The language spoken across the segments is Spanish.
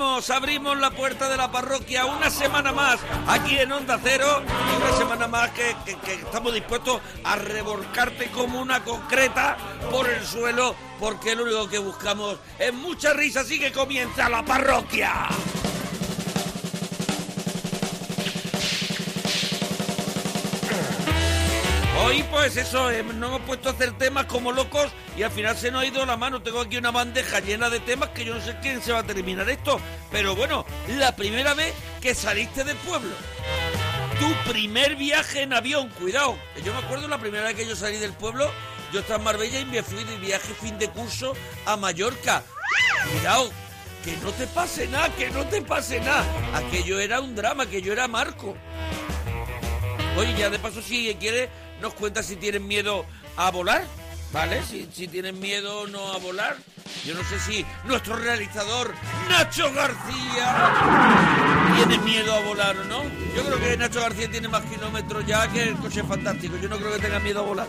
Abrimos, la puerta de la parroquia una semana más aquí en Onda Cero una semana más que, que- que estamos dispuestos a revolcarte como una concreta por el suelo porque lo único que buscamos es mucha risa, así que comienza la parroquia. Hoy pues eso, eh, nos hemos puesto a hacer temas como locos y al final se nos ha ido la mano. Tengo aquí una bandeja llena de temas que yo no sé quién se va a terminar esto. Pero bueno, la primera vez que saliste del pueblo. Tu primer viaje en avión, cuidado. Yo me acuerdo la primera vez que yo salí del pueblo, yo estaba en Marbella y me fui de viaje fin de curso a Mallorca. Cuidado, que no te pase nada, que no te pase nada. Aquello era un drama, que yo era Marco. Oye, ya de paso, si quiere, nos cuenta si tienen miedo a volar, ¿vale? Si, si tienen miedo o no a volar. Yo no sé si nuestro realizador, Nacho García, tiene miedo a volar o no. Yo creo que Nacho García tiene más kilómetros ya que el coche fantástico. Yo no creo que tenga miedo a volar.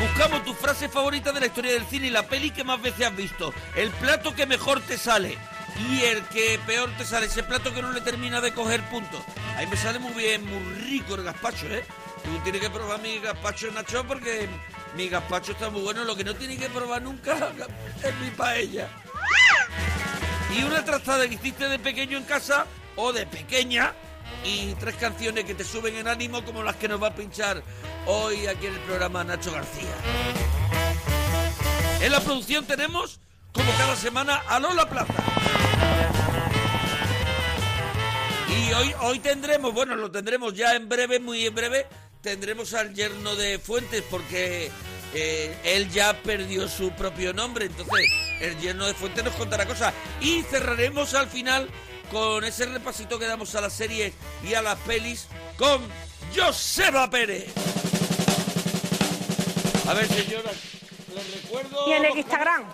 Buscamos tu frase favorita de la historia del cine y la peli que más veces has visto. El plato que mejor te sale. Y el que peor te sale, ese plato que no le termina de coger puntos. Ahí me sale muy bien, muy rico el gazpacho, ¿eh? Tú tienes que probar mi gazpacho, Nacho, porque mi gazpacho está muy bueno. Lo que no tienes que probar nunca es mi paella. Y una trazada que hiciste de pequeño en casa o de pequeña. Y tres canciones que te suben en ánimo como las que nos va a pinchar hoy aquí en el programa Nacho García. En la producción tenemos, como cada semana, a Lola Plaza. Y hoy, hoy tendremos, bueno, lo tendremos ya en breve, muy en breve, tendremos al yerno de Fuentes porque eh, él ya perdió su propio nombre, entonces el yerno de Fuentes nos contará cosas. Y cerraremos al final con ese repasito que damos a las series y a las pelis con Joseba Pérez. A ver, señora, les recuerdo... Y en el Instagram.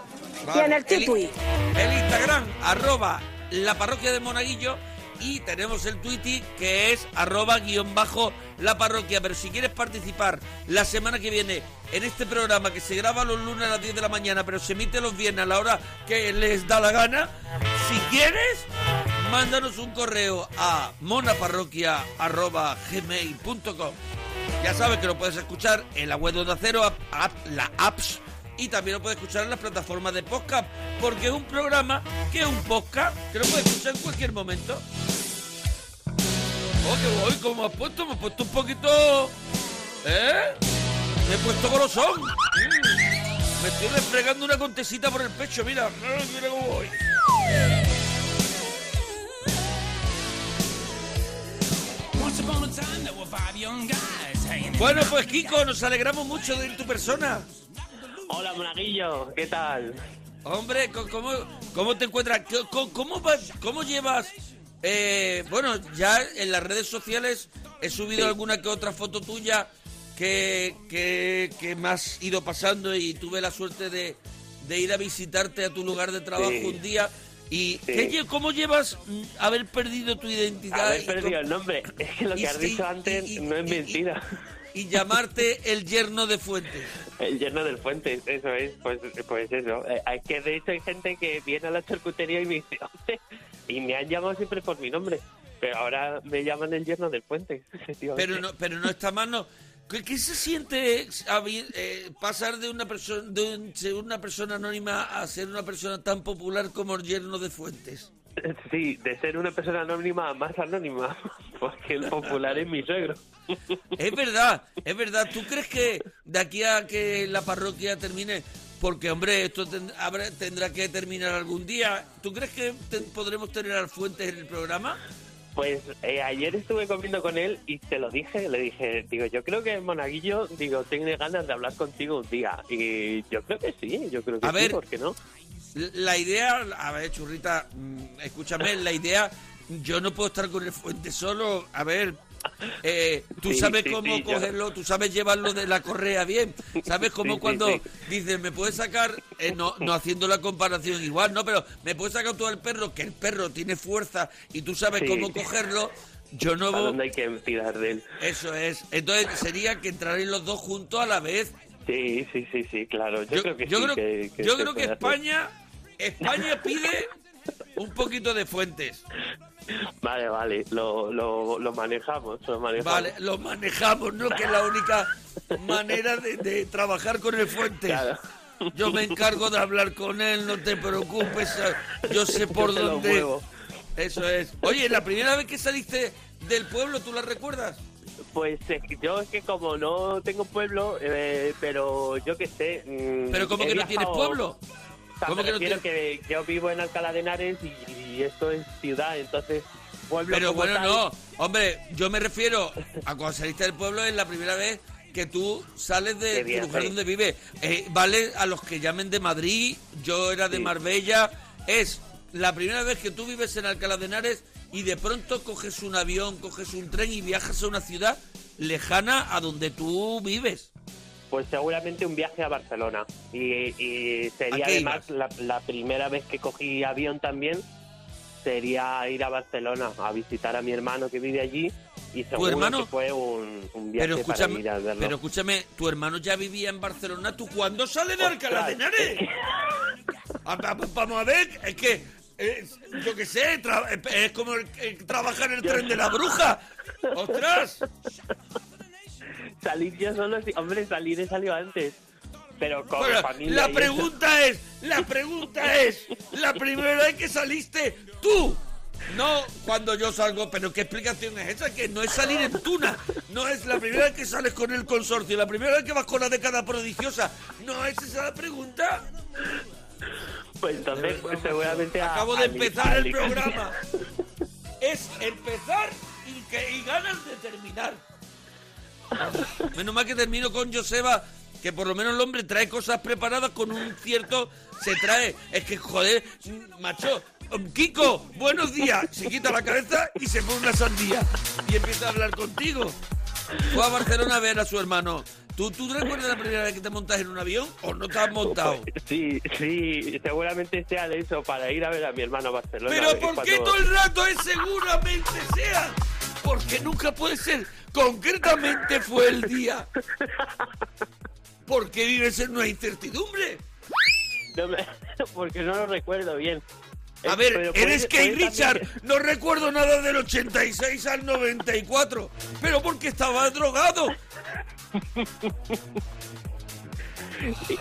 Y en el el- Twitter. El Instagram, arroba la parroquia de Monaguillo. Y tenemos el Twitter que es arroba guion bajo la parroquia. Pero si quieres participar la semana que viene en este programa que se graba los lunes a las 10 de la mañana, pero se emite los viernes a la hora que les da la gana, si quieres, mándanos un correo a monaparroquia arroba gmail.com. Ya sabes que lo puedes escuchar en la web de Onda Cero, app- la apps, y también lo puedes escuchar en las plataformas de podcast, porque es un programa que es un podcast que lo puedes escuchar en cualquier momento. Oh, que voy, ¿cómo has puesto? Me he puesto un poquito... ¿Eh? Me he puesto golosón. Mm. Me estoy refregando una contesita por el pecho, mira. Mira cómo voy. Bueno, pues Kiko, nos alegramos mucho de ir tu persona. Hola, Monaguillo, ¿qué tal? Hombre, ¿cómo, cómo te encuentras? ¿Qué- ¿Cómo, cómo vas- cómo llevas? eh, bueno, ya en las redes sociales he subido alguna que otra foto tuya que, que, que me has ido pasando y tuve la suerte de, de ir a visitarte a tu lugar de trabajo Sí. un día. ¿Y Sí. qué lle- cómo llevas mm, haber perdido tu identidad? Haber perdido el nombre. Es que lo que has dicho antes y- no es mentira. Y llamarte el yerno de Fuentes. El yerno del Fuentes, eso es, pues, pues eso. Eh, que de hecho hay gente que viene a la charcutería y me dice, y me han llamado siempre por mi nombre. Pero ahora me llaman el yerno del Fuentes. Pero no, pero no está mal, no. ¿Qué, qué se siente eh, pasar de una persona de un- ser una persona anónima a ser una persona tan popular como el yerno de Fuentes? Sí, de ser una persona anónima a más anónima, porque el popular es mi suegro. Es verdad, es verdad. ¿Tú crees que de aquí a que la parroquia termine porque hombre, esto ten- habrá- tendrá que terminar algún día. ¿Tú crees que te- podremos tener al Fuentes en el programa? Pues eh, ayer estuve comiendo con él y te lo dije, le dije, digo, yo creo que Monaguillo, digo, tiene ganas de hablar contigo un día. Y yo creo que sí, yo creo que A sí, ver. ¿por qué no? La idea, a ver, churrita, mm, escúchame, la idea, yo no puedo estar con el Fuentes solo. A ver, eh, tú Sí, sabes sí, cómo sí, yo- cogerlo, tú sabes llevarlo de la correa bien. ¿Sabes cómo cuando dices, me puedes sacar, eh, no, no haciendo la comparación igual, no, pero me puedes sacar tú al perro, que el perro tiene fuerza y tú sabes cómo cogerlo. Yo no ¿A voy. dónde hay que tirar de él? Eso es. Entonces sería que entraréis los dos juntos a la vez. Sí, sí, sí, sí, claro. Yo, Yo, creo que yo sí. creo, que, que yo creo que. España, España pide un poquito de fuentes. Vale, vale, lo, lo, lo manejamos, lo manejamos. Vale, lo manejamos, ¿no? Que es la única manera de, de trabajar con el Fuentes. Claro. Yo me encargo de hablar con él, no te preocupes. Yo sé por Yo dónde. Eso es. Oye, la primera vez que saliste del pueblo, ¿tú la recuerdas? Pues eh, yo es que como no tengo pueblo, eh, pero yo qué sé... mm, Pero como que no tienes pueblo. Sea, ¿Cómo me que no refiero que yo vivo en Alcalá de Henares y, y esto es ciudad, entonces pueblo Pero como bueno, tal- no. Hombre, yo me refiero a cuando saliste del pueblo es la primera vez que tú sales de tu lugar donde vives. Eh, vale, a los que llamen de Madrid, yo era de Sí. Marbella. Es la primera vez que tú vives en Alcalá de Henares y de pronto coges un avión, coges un tren y viajas a una ciudad lejana a donde tú vives. Pues seguramente un viaje a Barcelona. Y, y sería ¿A qué además la, la primera vez que cogí avión también. Sería ir a Barcelona a visitar a mi hermano que vive allí. Y seguro hermano? que fue un, un viaje Pero para escúchame, ir a verlo. pero escúchame, tu hermano ya vivía en Barcelona. ¿Tú cuándo sales de Alcalá de Henares? Va- va- Vamos a ver, es que, es- yo qué sé, es como el- el trabajar en el tren de la bruja. ¡Ostras! Salir yo solo, hombre, salir he salido antes. Pero con Bueno, familia. la eso. pregunta es, la pregunta es, la primera vez que saliste tú. No cuando yo salgo, pero ¿qué explicación es esa? Que no es salir en tuna, no es la primera vez que sales con el consorcio, la primera vez que vas con la década prodigiosa. ¿No es esa la pregunta? Pues entonces, pues, seguramente. a- Acabo de empezar a- el programa. Es empezar y, que, y ganas de terminar. Menos mal que termino con Joseba, que por lo menos el hombre trae cosas preparadas con un cierto... Se trae... Es que, joder, macho... Kiko, buenos días. Se quita la cabeza y se pone una sandía. Y empieza a hablar contigo. Fue a Barcelona a ver a su hermano. ¿Tú, ¿Tú recuerdas la primera vez que te montas en un avión o no te has montado? Sí, sí, seguramente sea de eso, para ir a ver a mi hermano a Barcelona. Pero ¿por qué cuando- todo el rato es seguramente sea? Porque nunca puede ser. Concretamente fue el día. Porque vives en una incertidumbre. No me- porque no lo recuerdo bien. A ver, pero eres Kate puede Richard. también No recuerdo nada del 86 al 94. Pero porque estaba drogado.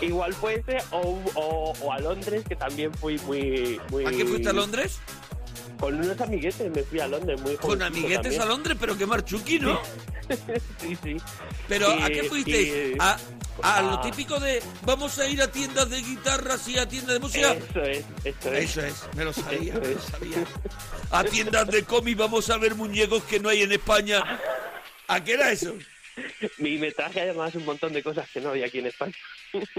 Igual puede ser, o, o, o a Londres, que también fui muy... muy ¿A qué fuiste a Londres? Con unos amiguetes me fui a Londres muy Con jovencito amiguetes también. a Londres, pero qué marchuki, ¿no? sí, sí. Pero ¿a qué fuisteis? ¿A, a lo a- típico de vamos a ir a tiendas de guitarras y a tiendas de música? Eso es, eso es. Eso es, me lo sabía, Eso me lo sabía. A tiendas de cómic vamos a ver muñecos que no hay en España. ¿A qué era eso? Y me traje además un montón de cosas que no había aquí en España.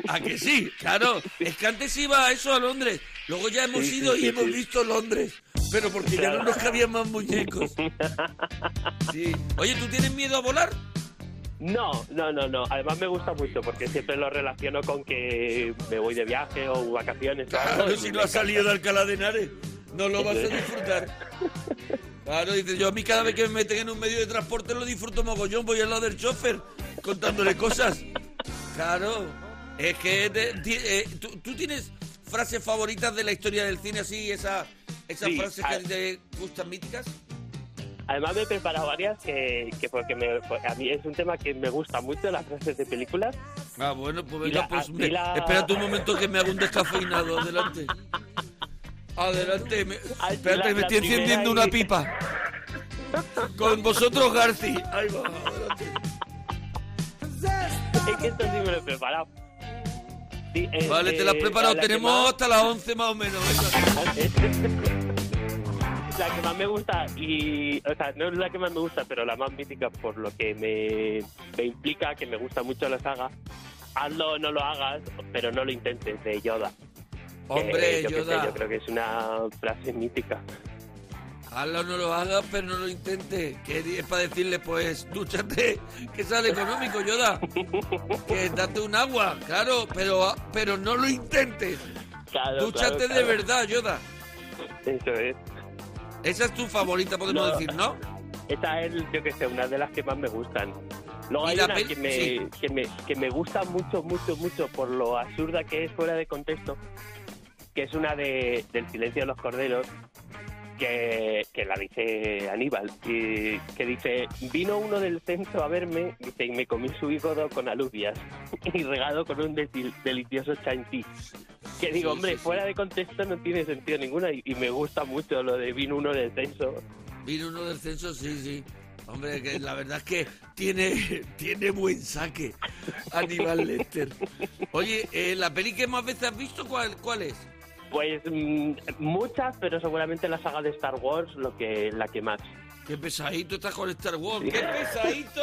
¿A que sí? Claro, es que antes iba a eso a Londres. Luego ya hemos Sí, sí, ido y sí, hemos sí. visto Londres. Pero porque ya no nos cabían más muñecos. Sí. Oye, ¿tú tienes miedo a volar? No, no, no, no. Además me gusta mucho porque siempre lo relaciono con que me voy de viaje o vacaciones. Claro, si no has salido de Alcalá de Henares, no lo vas a disfrutar. Claro, dice, yo a mí cada vez que me meten en un medio de transporte lo disfruto mogollón, voy al lado del chofer contándole cosas. Claro, es que eh, ¿tú, tú tienes frases favoritas de la historia del cine así, esa, esas Sí, frases a- que a ti te gustan míticas? Además me he preparado varias que, que porque me, a mí es un tema que me gusta mucho, las frases de películas. Ah, bueno, pues venga, la- pues y me- la- espérate un momento que me hago un descafeinado, adelante. Adelante, me- espérate, la- me estoy encendiendo y- una pipa. Con vosotros, Garci. Ahí va, adelante. Es que esto sí me lo he preparado. Sí, eh, Vale, te la has eh, preparado. la Tenemos más- hasta las 11 más o menos. la que más me gusta y o sea no es la que más me gusta pero la más mítica por lo que me, me implica que me gusta mucho la saga hazlo o no lo hagas pero no lo intentes de Yoda Hombre, yo sé, Yoda. yo creo que es una frase mítica Hazlo no lo hagas, pero no lo intentes. Que es para decirle, pues, dúchate, que sale económico, Yoda. Que date un agua, claro, pero, pero no lo intentes. Claro, Dúchate claro, de claro. verdad, Yoda. eso es Esa es tu favorita, podemos No. decir, ¿no? esta es yo que sé una de las que más me gustan luego hay una que me, sí. que me que me gusta mucho mucho mucho por lo absurda que es fuera de contexto que es una de del silencio de los corderos que, que la dice Aníbal, y que dice, vino uno del centro a verme, dice, y me comí su hígado con alubias y regado con un deli- delicioso chantilly. Que digo, Sí, hombre, sí, sí. fuera de contexto no tiene sentido ninguna y, y me gusta mucho lo de vino uno del censo. Vino uno del censo, sí, sí. Hombre, que la verdad es que tiene, tiene buen saque Aníbal Lester. Oye, eh, ¿la peli que más veces has visto cuál, cuál es? Pues mm, muchas, pero seguramente la saga de Star Wars lo que la que más. Qué pesadito estás con Star Wars. Qué pesadito.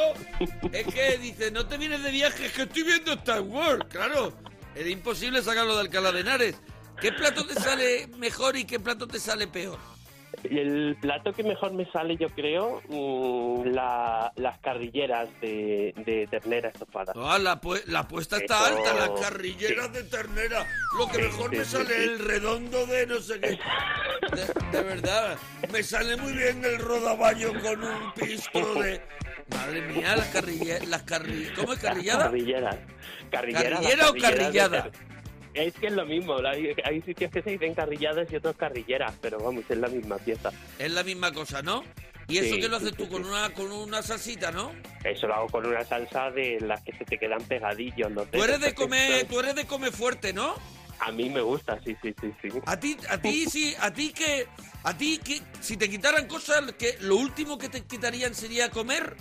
Es que dice, no te vienes de viaje, es que estoy viendo Star Wars. Claro, era imposible sacarlo de Alcalá de Henares. ¿Qué plato te sale mejor y qué plato te sale peor? El plato que mejor me sale, yo creo, mm, la- las carrilleras de, de ternera estofada. Ah, la, pu- la apuesta está Eso, alta, las carrilleras sí. de ternera. Lo que Sí, mejor sí, me sale sí. el redondo de no sé qué. De, de verdad, me sale muy bien el rodaballo con un pisto de... Madre mía, las carrilleras... Las carri... ¿Cómo es carrillada? Carrilleras, ¿Carrillera las o carrillada? Es que es lo mismo, hay, sitios que se dicen carrilladas y otros carrilleras, pero vamos, es la misma pieza. Es la misma cosa, ¿no? Y eso Sí, que lo haces sí, tú sí, con una con una salsita, ¿no? Eso lo hago con una salsa de las que se te quedan pegadillos los Tú eres de comer, tú eres de comer fuerte, ¿no? A mí me gusta, sí, sí, sí, sí. A ti, a ti sí, a ti que, a ti que, si te quitaran cosas, que lo último que te quitarían sería comer.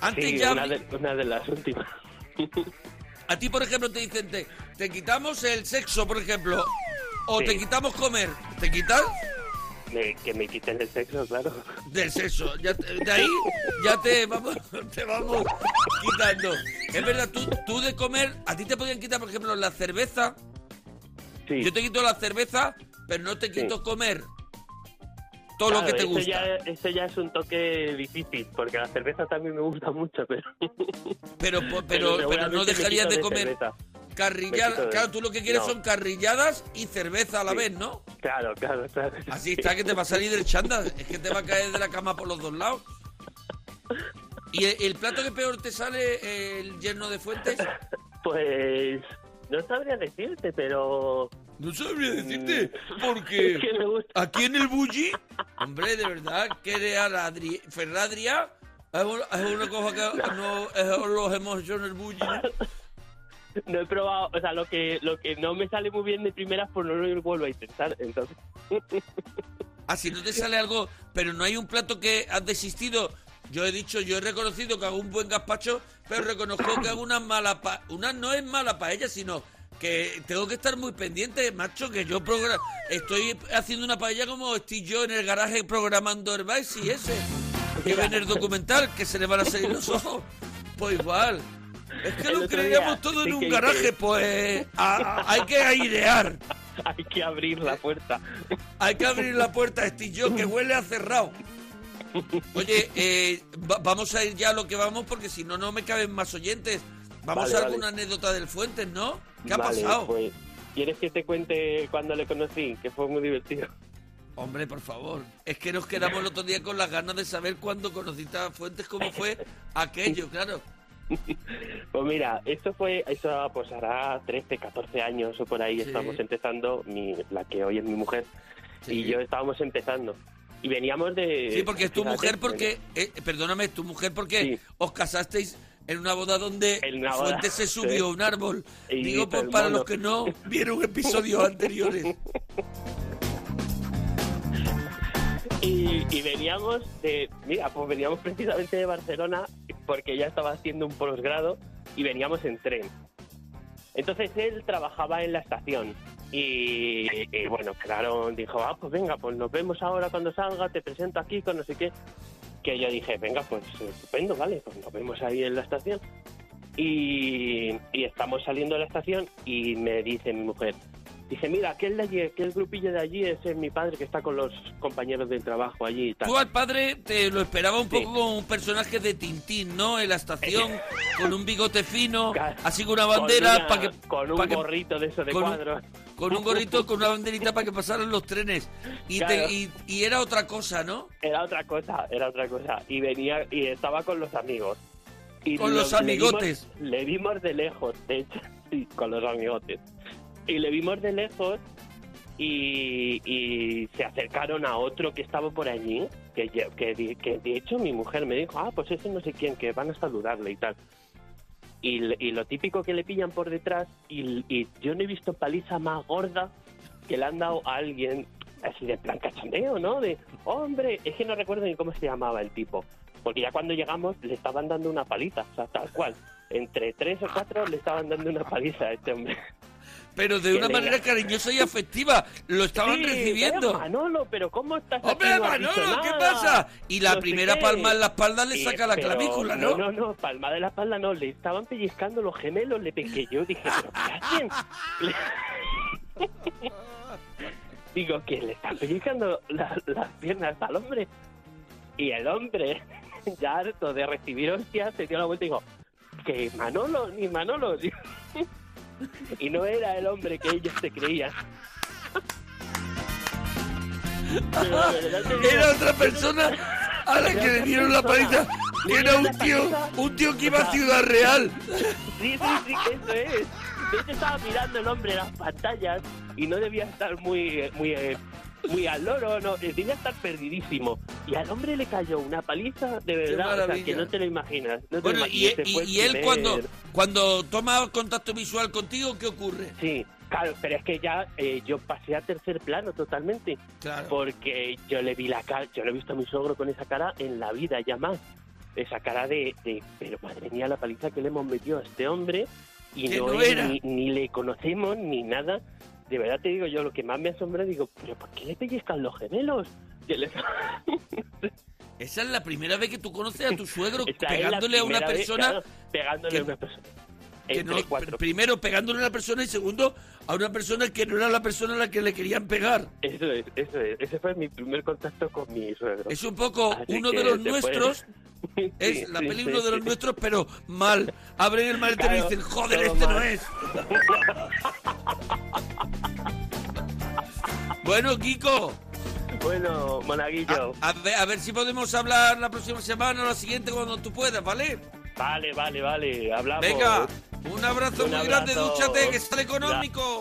Antes Sí, ya, una de, una de las últimas. a ti por ejemplo te dicen, te, te quitamos el sexo, por ejemplo, o Sí. te quitamos comer, ¿te quitas? De que me quiten el sexo, claro. Del sexo, ya te- de ahí ya te vamos, te vamos quitando. Es verdad, tú, tú de comer, a ti te podían quitar, por ejemplo, la cerveza. Sí. Yo te quito la cerveza, pero no te quito Sí. comer todo lo que te eso gusta. Ya, eso ya es un toque difícil, porque la cerveza también me gusta mucho, pero... Pero, pero, pero, no dejarías de comer carrilladas. Claro, tú lo que quieres No. son carrilladas y cerveza a la Sí. vez, ¿no? Claro, claro, claro. Así está que te va a salir del chándal. Es que te va a caer de la cama por los dos lados. ¿Y el, el plato que peor te sale, el yerno de fuentes? Pues... No sabría decirte, pero... No sabría decirte, Mm. porque Es que me gusta. aquí en el Bulli, hombre, de verdad, que era la Adri Ferradria, es una, cosa que no es, los hemos hecho en el Bulli, ¿no? No he probado, o sea, lo que lo que no me sale muy bien de primeras, pues no lo vuelvo a intentar, entonces... Ah, si no te sale algo, pero no hay un plato que has desistido. Yo he dicho, yo he reconocido que hago un buen gazpacho, pero reconozco que hago una mala pa una no es mala paella, sino que tengo que estar muy pendiente, macho, que yo estoy haciendo una paella como estoy yo en el garaje programando el Vice y ese. Que ven el documental, que se le van a salir los ojos. Pues igual. Es que El lo creíamos todo en un garaje, pues a- a- hay que airear. Hay que abrir la puerta. Hay que abrir la puerta este yo que huele a cerrado. Oye, eh, va- vamos a ir ya a lo que vamos porque si no, no me caben más oyentes. Vamos Vale, a vale. alguna anécdota del Fuentes, ¿no? ¿Qué ha pasado? Pues, ¿Quieres que te cuente cuando le conocí? Que fue muy divertido. Hombre, por favor. Es que nos quedamos el otro día con las ganas de saber cuándo conociste a Fuentes, cómo fue aquello, claro. Pues mira, esto fue, eso pues hará 13, 14 años o por ahí Sí. estábamos empezando, mi, la que hoy es mi mujer, Sí. y yo estábamos empezando. Y veníamos de... Sí, porque es tu mujer porque... eh, perdóname, es tu mujer porque Sí. os casasteis en una boda donde una boda, Fuentes se subió sí. un árbol. Y Digo, pues para los que no vieron episodios anteriores. Y, y veníamos de, mira, pues veníamos precisamente de Barcelona porque ya estaba haciendo un posgrado y veníamos en tren. Entonces él trabajaba en la estación y, y bueno, claro, dijo, ah, pues venga, pues nos vemos ahora cuando salga, te presento aquí con no sé qué. Que yo dije, venga, pues estupendo, vale, pues nos vemos ahí en la estación. Y, y estamos saliendo de la estación y me dice mi mujer, dice, mira, aquel de allí, aquel grupillo de allí, ese es mi padre que está con los compañeros del trabajo allí y tal. Tú al padre te lo esperaba un Sí. poco como un personaje de Tintín, ¿no? En la estación, con un bigote fino, así con una bandera una- para que... Con un pa' que- gorrito de eso de un- cuadros. Con un gorrito, con una banderita para que pasaran los trenes. Y, te- y, y era otra cosa, ¿no? Era otra cosa, era otra cosa. Y venía y estaba con los amigos. Y Con lo- los le amigotes. vimos- Le vimos, de lejos, de hecho, sí, con los amigotes. Y le vimos de lejos y, y se acercaron a otro que estaba por allí, que, que, que de hecho mi mujer me dijo, ah, pues ese no sé quién, que van a saludarle y tal. Y, y lo típico que le pillan por detrás, y, y yo no he visto paliza más gorda que le han dado a alguien así de plan cachondeo, ¿no? De, hombre, es que no recuerdo ni cómo se llamaba el tipo. Porque ya cuando llegamos le estaban dando una paliza, o sea, tal cual. Entre tres o cuatro le estaban dando una paliza a este hombre. Pero de una manera cariñosa y afectiva. Lo estaban Sí, recibiendo. Manolo, pero ¿cómo estás? ¡Hombre, Manolo, qué pasa! Y la No primera palma en la espalda le saca la clavícula, ¿no? No, no, no, palma de la espalda no, le estaban pellizcando los gemelos, le pegué yo, dije, ¿pero qué hacen? Digo, que le están pellizcando la- las piernas al hombre. Y el hombre, ya harto de recibir hostias, se dio la vuelta y dijo, que Manolo, ni Manolo. Y no era el hombre que ellos se creían. Era otra persona a la que le dieron la paliza. Era un tío, un tío que iba a Ciudad Real. Sí, sí, sí, que eso es. Hecho, estaba mirando el hombre las pantallas y no debía estar muy, muy, eh, muy al loro, no, eh, debía estar perdidísimo. Y al hombre le cayó una paliza de verdad, o sea, que no te lo imaginas. no te Bueno, lo y, imaginas, ese y- el y él primer- cuando, cuando toma contacto visual contigo, ¿qué ocurre? Sí, claro, pero es que ya eh, yo pasé a tercer plano totalmente. Claro. Porque yo le vi la cara, yo no he visto a mi sogro con esa cara en la vida ya más. Esa cara de, de pero madre mía, la paliza que le hemos metido a este hombre y no, no era. Ni, ni le conocemos ni nada. De verdad te digo yo, lo que más me asombra, digo, pero ¿por qué le pellizcan los gemelos? Que Esa es la primera vez que tú conoces a tu suegro pegándole a una vez, persona. claro, pegándole que- a una persona. Que Entre no- cuatro. pr- primero pegándole a una persona y segundo a una persona que no era la persona a la que le querían pegar. Eso es, eso es. Ese fue mi primer contacto con mi suegro. Es un poco Así uno de los nuestros. Sí, Es la sí, peli sí, uno de los nuestros, pero mal. Abren el maletero y Claro, dicen, joder, este no es. bueno, Kiko, Bueno, Monaguillo. a, a ver, a ver si podemos hablar la próxima semana o la siguiente cuando tú puedas, ¿vale? Vale, vale, vale. Hablamos. Venga, un abrazo Un muy grande, abrazo. dúchate, que sale económico.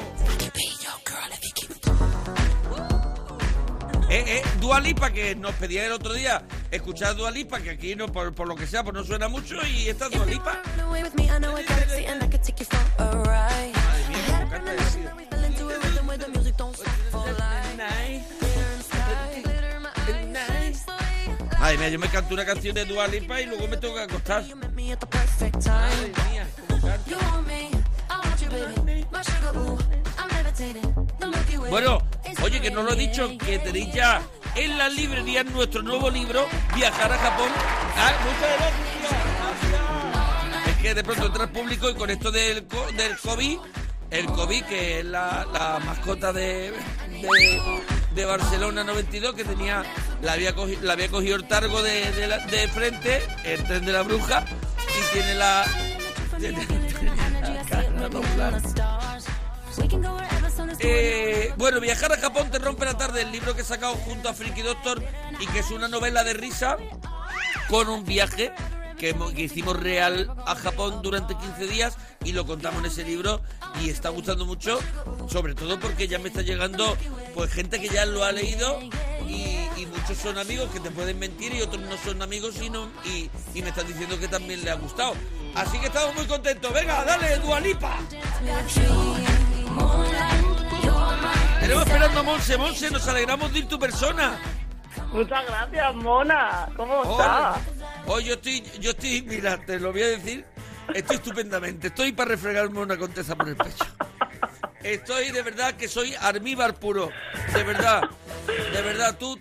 Eh, eh, Dualipa, que nos pedía el otro día escuchar Dualipa, que aquí no, por, por lo que sea, pues no suena mucho, y esta Dualipa. Madre mía, yo me canto una canción de Dualipa y luego me tengo que acostar. You met me at the perfect time. Madre mía, cómo canta. You want me, I want you, baby. My sugar, ooh, I'm levitating. The Milky Way. Bueno, oye, que no lo he dicho, que tenéis ya en la librería nuestro nuevo libro, Viajar a Japón. Ah, muchas gracias. gracias. Es que de pronto entra el público y con esto del, del COVID, el COVID, que es la, la mascota de, de, de Barcelona 92, que tenía, la había, cogido, la había cogido el targo de, de, la- de frente, el tren de la bruja, tiene la... Eh, bueno, Viajar a Japón te rompe la tarde, el libro que he sacado junto a Freaky Doctor y que es una novela de risa con un viaje que, hicimos real a Japón durante 15 días y lo contamos en ese libro y está gustando mucho, sobre todo porque ya me está llegando pues gente que ya lo ha leído y muchos son amigos que te pueden mentir y otros no son amigos y, no- y, y me están diciendo que también le ha gustado. Así que estamos muy contentos. Venga, dale, Dualipa. Tenemos esperando a Monse. Monse, nos alegramos de ir tu persona. Muchas gracias, Mona. ¿Cómo estás? Hoy yo estoy, yo estoy, mira, te lo voy a decir. Estoy estupendamente. Estoy para refregarme una contesa por el pecho. Estoy de verdad que soy armíbar puro. De verdad. De verdad, tú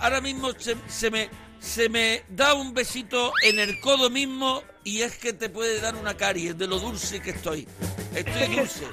ahora mismo se, se me se me da un besito en el codo mismo y es que te puede dar una caries de lo dulce que estoy. Estoy dulce.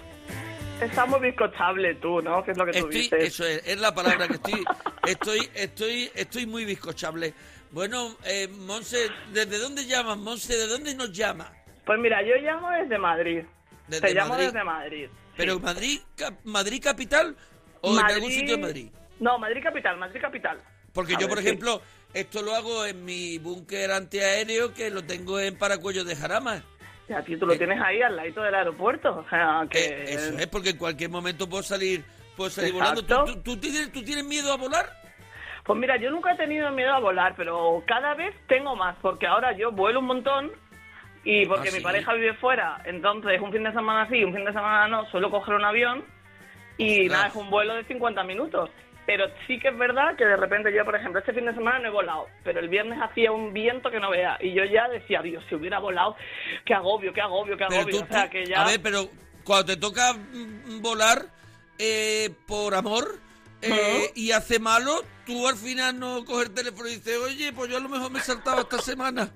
Estás muy bizcochable tú, ¿no? Que es lo que tú Estoy, dices. eso es, es la palabra que estoy, estoy, estoy, estoy muy bizcochable. Bueno, eh, Monse, ¿desde dónde llamas, Monse? ¿De dónde nos llama? Pues mira, yo llamo desde Madrid. Desde Te llamo Madrid. desde Madrid. ¿Pero Madrid, Madrid capital o en algún sitio de Madrid? No, Madrid capital, Madrid capital. Porque A yo, ver, por sí. ejemplo, esto lo hago en mi búnker antiaéreo que lo tengo en Paracuello de Jarama. Y a ti tú lo tienes ahí al ladito del aeropuerto. O sea, que... Eh, eso es, porque en cualquier momento puedo salir, puedo salir volando. ¿Tú, tú, tú tienes, tú tienes miedo a volar? Pues mira, yo nunca he tenido miedo a volar, pero cada vez tengo más, porque ahora yo vuelo un montón y porque ¿Ah, mi sí? pareja vive fuera, entonces un fin de semana sí, un fin de semana no, suelo coger un avión y nada, es un vuelo de 50 minutos. Pero sí que es verdad que de repente yo, por ejemplo, este fin de semana no he volado, pero el viernes hacía un viento que no vea y yo ya decía, Dios, si hubiera volado, qué agobio, qué agobio, qué agobio. tú- o sea, que ya... A ver, pero cuando te toca mm, volar eh, por amor eh, y hace malo, tú al final no coges el teléfono y dices, oye, pues yo a lo mejor me he saltado esta semana.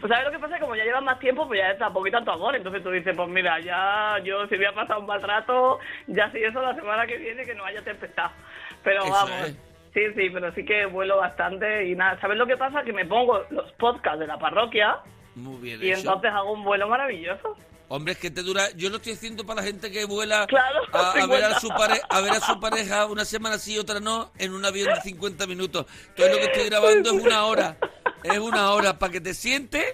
Pues sabes lo que pasa, como ya llevas más tiempo, pues ya tampoco hay tanto amor. Entonces tú dices, pues mira, ya yo si voy a pasar un mal rato, ya si eso la semana que viene que no haya tempestad. Pero Eso vamos, es. sí, sí, pero sí que vuelo bastante y nada. ¿Sabes lo que pasa? Que me pongo los podcasts de la parroquia Muy bien y hecho. entonces hago un vuelo maravilloso. Hombre, es que te dura. Yo lo estoy haciendo para la gente que vuela Claro, a, a ver a 50. su pare- a ver a su pareja una semana sí y otra no en un avión de 50 minutos. Entonces lo que estoy grabando es una hora. Es una hora para que te sientes,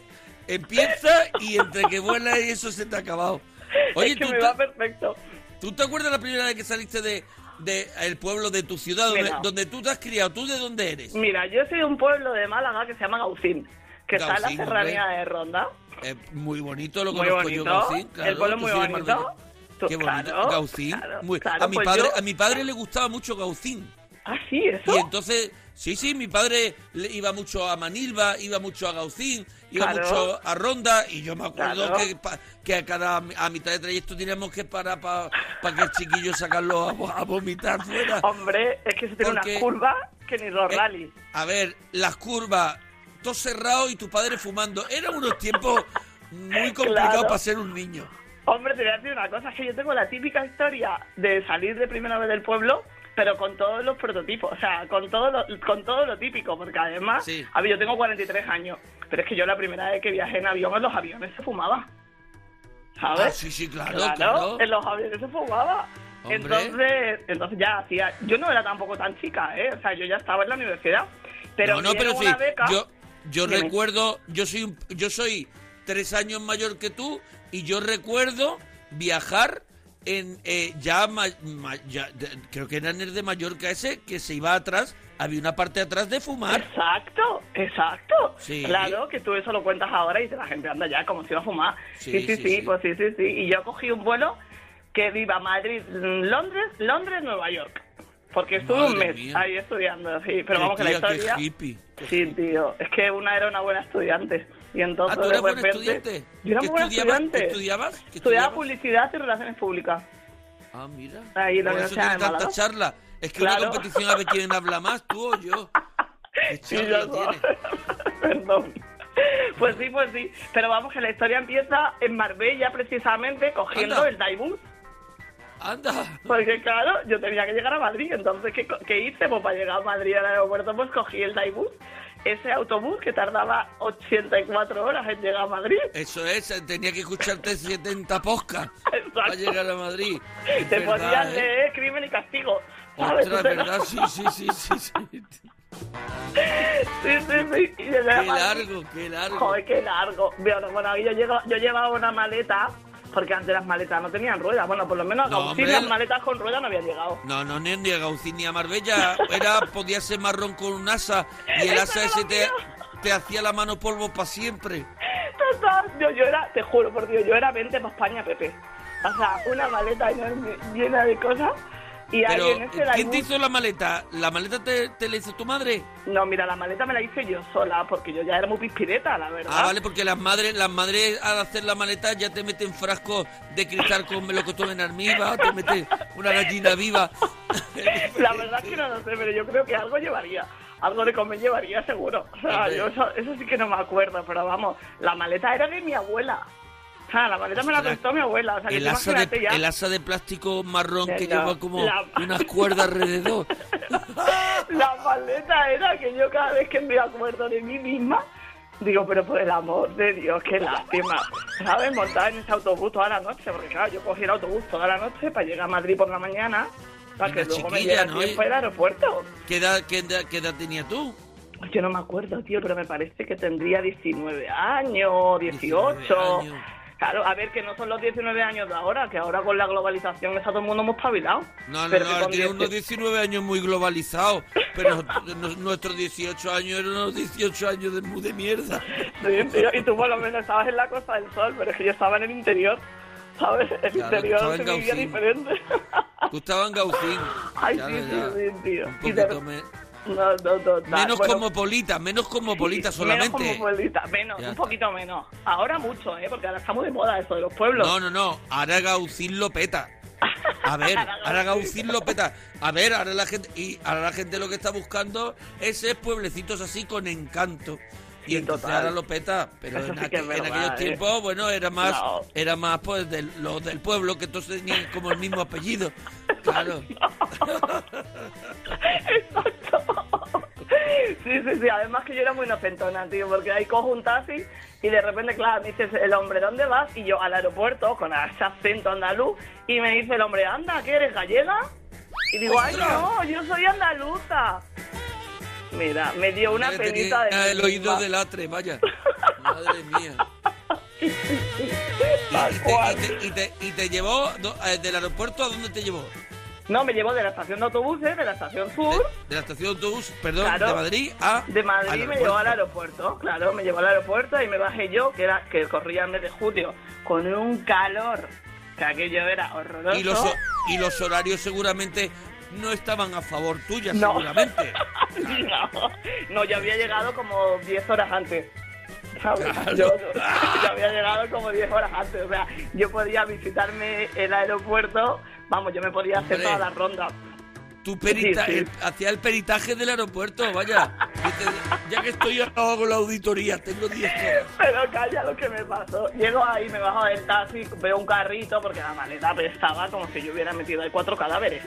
empieza y entre que vuela y eso se te ha acabado. Oye, es que ¿tú, me va perfecto. tú te acuerdas la primera vez que saliste de, de el pueblo de tu ciudad donde, tú te has criado? ¿Tú de dónde eres? Mira, yo soy de un pueblo de Málaga que se llama Gaucín, que está en la serranía de Ronda. Eh, muy bonito, lo Muy conozco yo. Gaucín. Claro, El pueblo muy bonito. Qué bonito, claro, Gaucín. claro, Muy- claro, a, mi pues padre, yo- a mi padre le gustaba mucho Gaucín. Ah, sí, eso. Y entonces, sí, sí, mi padre iba mucho a Manilva, iba mucho a Gaucín, iba Claro. mucho a Ronda, y yo me acuerdo Claro. que, pa- que a cada a mitad de trayecto teníamos que parar para que el chiquillo sacarlo a, a vomitar fuera. Hombre, es que se tiene Porque- una curva que ni los Eh, rallies. a ver, las curvas, todo cerrado y tu padre fumando. Eran unos tiempos muy complicados Claro. para ser un niño. Hombre, te voy a decir una cosa, es que yo tengo la típica historia de salir de primera vez del pueblo, pero con todos los prototipos, o sea, con todo lo, con todo lo típico, porque además, Sí. a ver, yo tengo 43 años, pero es que yo la primera vez que viajé en avión, en los aviones se fumaba, ¿sabes? Ah, sí, sí, claro, Claro, claro. en los aviones se fumaba. Hombre. Entonces, entonces ya hacía, yo no era tampoco tan chica, ¿eh? O sea, yo ya estaba en la universidad, pero no, no, pero sí, beca. yo, yo recuerdo, yo soy, yo soy tres años mayor que tú y yo recuerdo viajar en eh, ya, ma- ma- ya- de- creo que era en el de Mallorca ese que se iba atrás, había una parte de atrás de fumar. Exacto, exacto. Sí. Claro, que tú eso lo cuentas ahora y la gente anda ya como si iba a fumar. Sí, Sí, sí, sí, sí, sí. pues sí, sí, sí. Y yo cogí un vuelo que iba Madrid, Londres, Londres, Nueva York. Porque estuve un mes mía. ahí estudiando, sí. Pero vamos que la historia... hippie. Sí, tío. Es que una era una buena estudiante. Y entonces Ah, ¿tú eras repente... estudiante? Yo era ¿Qué muy buena estudiabas? estudiante. ¿Qué estudiabas? ¿Qué Estudiaba publicidad y relaciones públicas. Ah, mira. Ahí en la Por eso tiene tanta charla. Es que Claro. una competición a ver quién habla más, tú o yo. Qué Sí, yo. Perdón. Pues sí, pues sí. Pero vamos, que la historia empieza en Marbella, precisamente, cogiendo Anda. el Daibus. Anda. Porque claro, yo tenía que llegar a Madrid. Entonces, ¿qué, qué hice? Pues para llegar a Madrid al aeropuerto, pues cogí el Daibus. Ese autobús que tardaba 84 horas en llegar a Madrid. Eso es, tenía que escucharte 70 poscas para llegar a Madrid. Es Te verdad, ponían ¿eh? leer crimen y castigo. lo- verdad, sí, sí, sí, sí, sí. Sí, sí, sí. Y llegué a Qué largo, qué largo. Joder, qué largo. Bueno, bueno, yo, llego- yo llevaba una maleta, porque antes las maletas no tenían ruedas. Bueno, por lo menos a No, Gaucín las maletas con ruedas no habían llegado. No, no, ni ni a Gaucín ni a Marbella. Era, podía ser marrón con un asa y el asa ese te, te hacía la mano polvo para siempre. Total, yo, yo era, te juro por Dios, yo era 20 para España, Pepe. O sea, una maleta enorme, llena de cosas. Y ahí Pero, en ese da ¿quién te hizo la maleta? ¿La maleta te, te la hizo tu madre? No, mira, la maleta me la hice yo sola, porque yo ya era muy pispireta, la verdad. Ah, vale, porque las madres, las madres al hacer la maleta ya te meten frascos de cristal con melocotón en armiva, te meten una gallina viva. La verdad es que no lo sé, pero yo creo que algo llevaría. Algo de comer llevaría seguro. O sea, yo eso, eso sí que no me acuerdo, pero vamos, la maleta era de mi abuela. Sea, la maleta me la prestó mi abuela. O sea, que El tú asa, de, ya. el asa de plástico marrón que lleva como la- unas cuerdas alrededor. La maleta era que yo cada vez que me acuerdo de mí misma, digo, pero por el amor de Dios, qué lástima. ¿Sabes? Montar en ese autobús toda la noche, porque claro, yo cogí el autobús toda la noche para llegar a Madrid por la mañana, para que luego me llegue ¿no? tiempo al aeropuerto. ¿Qué edad, qué edad- qué edad tenía tú? Yo no me acuerdo, tío, pero me parece que tendría 19 años, 18. 19 años. Claro, a ver, que no son los 19 años de ahora, que ahora con la globalización está todo el mundo muy espabilado. No, no, Pero no, tiene 10 unos 19 años muy globalizados, pero nuestros 18 años eran unos 18 años de, de mierda. Sí, tío, y tú por lo menos estabas en la Costa del Sol, pero es que yo estaba en el interior, ¿sabes? El Claro, interior se vivía diferente. Tú estabas en Gaucín. Ay, Claro, sí, sí, ya. sí, tío. Un de- poquito me- No, no, no. Menos Bueno, cosmopolita, menos cosmopolita sí, solamente. Menos cosmopolita, menos, Ya un está. poquito menos. Ahora mucho, ¿eh? Porque ahora estamos de moda eso de los pueblos. No, no, no. Ahora Gaucín lo peta. A ver, ahora Gaucín lo peta. A ver, ahora la gente y ahora la gente lo que está buscando es pueblecitos así con encanto. Y Sí, entonces total. ahora lo peta, pero en, sí aquellos ¿eh? tiempos, bueno, era más, No. era más pues del, los del pueblo, que todos tenían como el mismo apellido. Claro. Exacto. Sí, sí, sí. Además que yo era muy inocentona, tío, porque ahí cojo un taxi y de repente, claro, me dices, el hombre, ¿dónde vas? Y yo al aeropuerto con ese acento andaluz y me dice el hombre, anda, ¿que eres gallega? Y digo, ay, no, yo soy andaluza. Mira, me dio una Madre, penita de... tenía el oído del atre, vaya. Madre mía. Y, te, cual. y te- y te- y te llevó eh, del aeropuerto a dónde te llevó? No, me llevó de la estación de autobuses, de la estación De, sur, de la estación de autobús, perdón, Claro. de Madrid a. de Madrid me llevó al aeropuerto, claro, me llevó al aeropuerto y me bajé yo, que era que corría el mes de julio, con un calor, que aquello era horroroso. Y los, y los horarios seguramente no estaban a favor tuya, No. seguramente. no, no, yo había llegado como 10 horas antes. ¿sabes? Claro. Yo, yo había llegado como 10 horas antes. O sea, yo podía visitarme el aeropuerto, vamos, yo me podía hacer Hombre. toda la ronda. Tú perita, Sí, sí. el- hacía el peritaje del aeropuerto, vaya. Ya que estoy hago la auditoría, tengo 10 horas. Pero calla lo que me pasó. Llego ahí, me bajo del taxi, veo un carrito porque la maleta pesaba como si yo hubiera metido ahí cuatro cadáveres.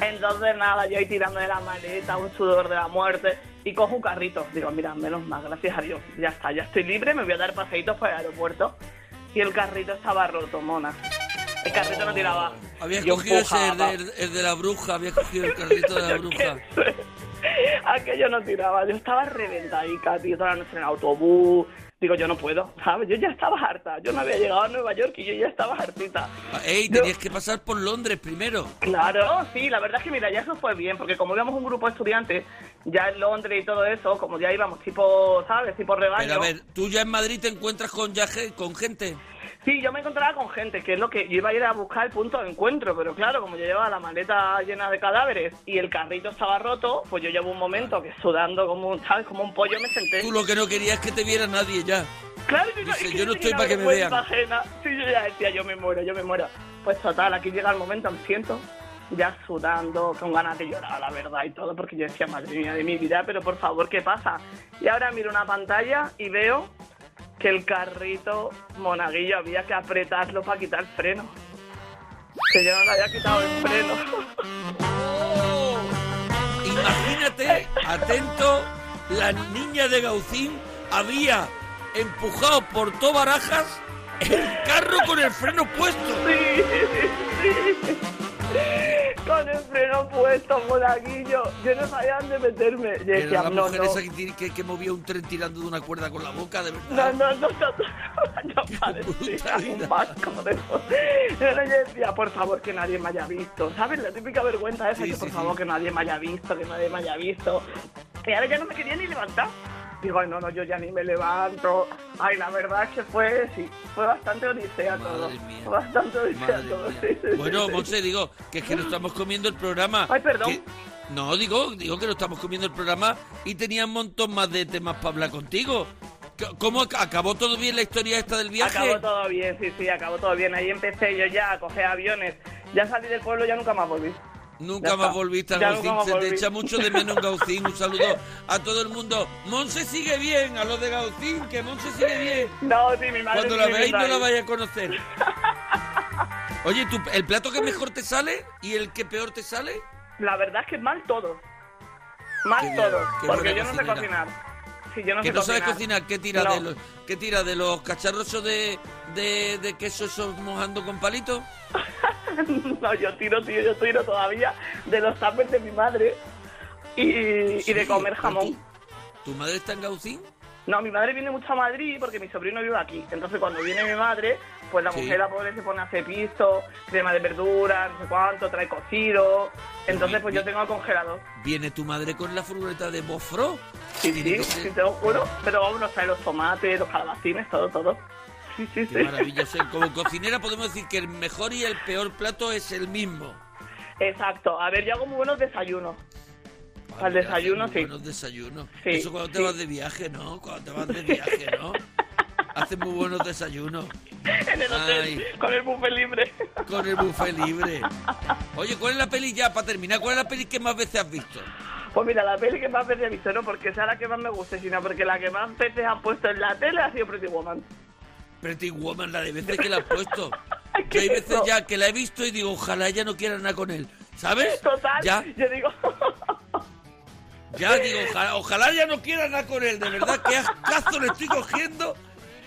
Entonces nada, yo ahí tirando de la maleta, un sudor de la muerte, y cojo un carrito. Digo, mira, menos mal, gracias a Dios. Ya está, ya estoy libre, me voy a dar paseitos por el aeropuerto. Y el carrito estaba roto, mona. El carrito no tiraba. Habías Yo cogido ese, el de, el de la bruja, habías cogido el carrito de la bruja. Aquello no tiraba, yo estaba reventadica, tío, toda la noche en el autobús. Digo, yo no puedo, ¿sabes? Yo ya estaba harta. Yo no había llegado a Nueva York y yo ya estaba hartita. Ey, Yo- tenías que pasar por Londres primero. Claro, sí, la verdad es que mira, ya eso fue bien, porque como íbamos un grupo de estudiantes, ya en Londres y todo eso, como ya íbamos tipo, ¿sabes? Tipo rebaño. Pero a ver, tú ya en Madrid te encuentras con, ya con gente. Sí, yo me encontraba con gente, que es lo que yo iba a ir a buscar el punto de encuentro, pero claro, como yo llevaba la maleta llena de cadáveres y el carrito estaba roto, pues yo llevo un momento que sudando como, un- ¿sabes? Como un pollo me senté. Tú lo que no querías es que te viera nadie ya. Claro, que Dice, es que yo no estoy pa' que me vean. ajena. Sí, yo ya decía, yo me muero, yo me muero. Pues total, aquí llega el momento, me siento ya sudando, con ganas de llorar, la verdad, y todo, porque yo decía, madre mía de mi vida, pero por favor, ¿qué pasa? Y ahora miro una pantalla y veo que el carrito monaguillo había que apretarlo para quitar el freno. Que yo no le había quitado el freno. Imagínate, atento, la niña de Gaucín había empujado por todo Barajas el carro con el freno puesto. Sí, sí. Con el freno puesto, monaguillo. Yo no sabía dónde meterme. Yo Era decía, la no, mujer no. esa que, que- que movía un tren tirando de una cuerda con la boca, de No, verdad. no, no, no, no, yo parecía un vasco de. Pero yo decía, por favor, que nadie me haya visto. ¿Sabes? La típica vergüenza esa, Sí, que por sí, favor, sí. que nadie me haya visto, que nadie me haya visto. Y ahora ya no me quería ni levantar. Digo, ay, no, no, yo ya ni me levanto. Ay, la verdad es que fue, sí, fue bastante odisea Madre todo. mía. Fue bastante odisea todo, sí, sí, Bueno. Monse, digo que es que no estamos comiendo el programa. Ay, perdón. que- No, digo, digo que no estamos comiendo el programa y tenía un montón más de temas para hablar contigo. ¿Cómo ac- acabó todo bien la historia esta del viaje? Acabó todo bien, sí, sí, acabó todo bien. Ahí empecé yo ya a coger aviones. Ya salí del pueblo, ya nunca más volví. Nunca más volviste a Gaucín. Se te echa mucho de menos en Gaucín. Un saludo a todo el mundo. Monse sigue bien, a los de Gaucín, que Monse sigue bien. No, sí, mi madre Cuando la veáis no la vais a conocer. Oye, ¿tú, ¿el plato que mejor te sale y el que peor te sale? La verdad es que mal todo. Mal Qué todo. porque yo no sé cocinar. Sí, yo no que sé no sabes cocinar. ¿qué tira, No. de los, ¿qué tira de los cacharros esos de, de, de queso esos mojando con palitos? no, yo tiro, tío, yo tiro todavía de los tuppers de mi madre y, y de comer jamón. ¿Tu madre está en Gaucín? No, mi madre viene mucho a Madrid porque mi sobrino vive aquí. Entonces cuando viene mi madre, pues la Sí. mujer, la pobre, se pone a hacer pisto, crema de verdura, no sé cuánto, trae cocido. Entonces pues yo tengo el congelador. ¿Viene tu madre con la furgoneta de Bofro? Sí, sí, que sí, te lo juro. Pero vamos, nos trae los tomates, los calabacines, todo, todo. Sí, sí, Qué sí. maravilloso. Como cocinera podemos decir que el mejor y el peor plato es el mismo. Exacto. A ver, yo hago muy buenos desayunos. Al mira, desayuno, sí. Buenos desayunos. Sí, Eso cuando te sí. vas de viaje, ¿no? Cuando te vas de viaje, ¿no? Hacen muy buenos desayunos. en el hotel, Ay. con el buffet libre. Con el buffet libre. Oye, ¿cuál es la peli ya, para terminar? ¿Cuál es la peli que más veces has visto? Pues mira, la peli que más veces he visto, no porque sea la que más me guste, sino porque la que más veces han puesto en la tele ha sido Pretty Woman. Pretty Woman, la de veces que la has puesto. Yo ¿qué hay es veces eso? ya que la he visto y digo, ojalá ella no quiera nada con él. ¿Sabes? Total, Ya, yo digo... ya digo, ojalá, ojalá ella no quiera nada con él. De verdad, qué ascazo le estoy cogiendo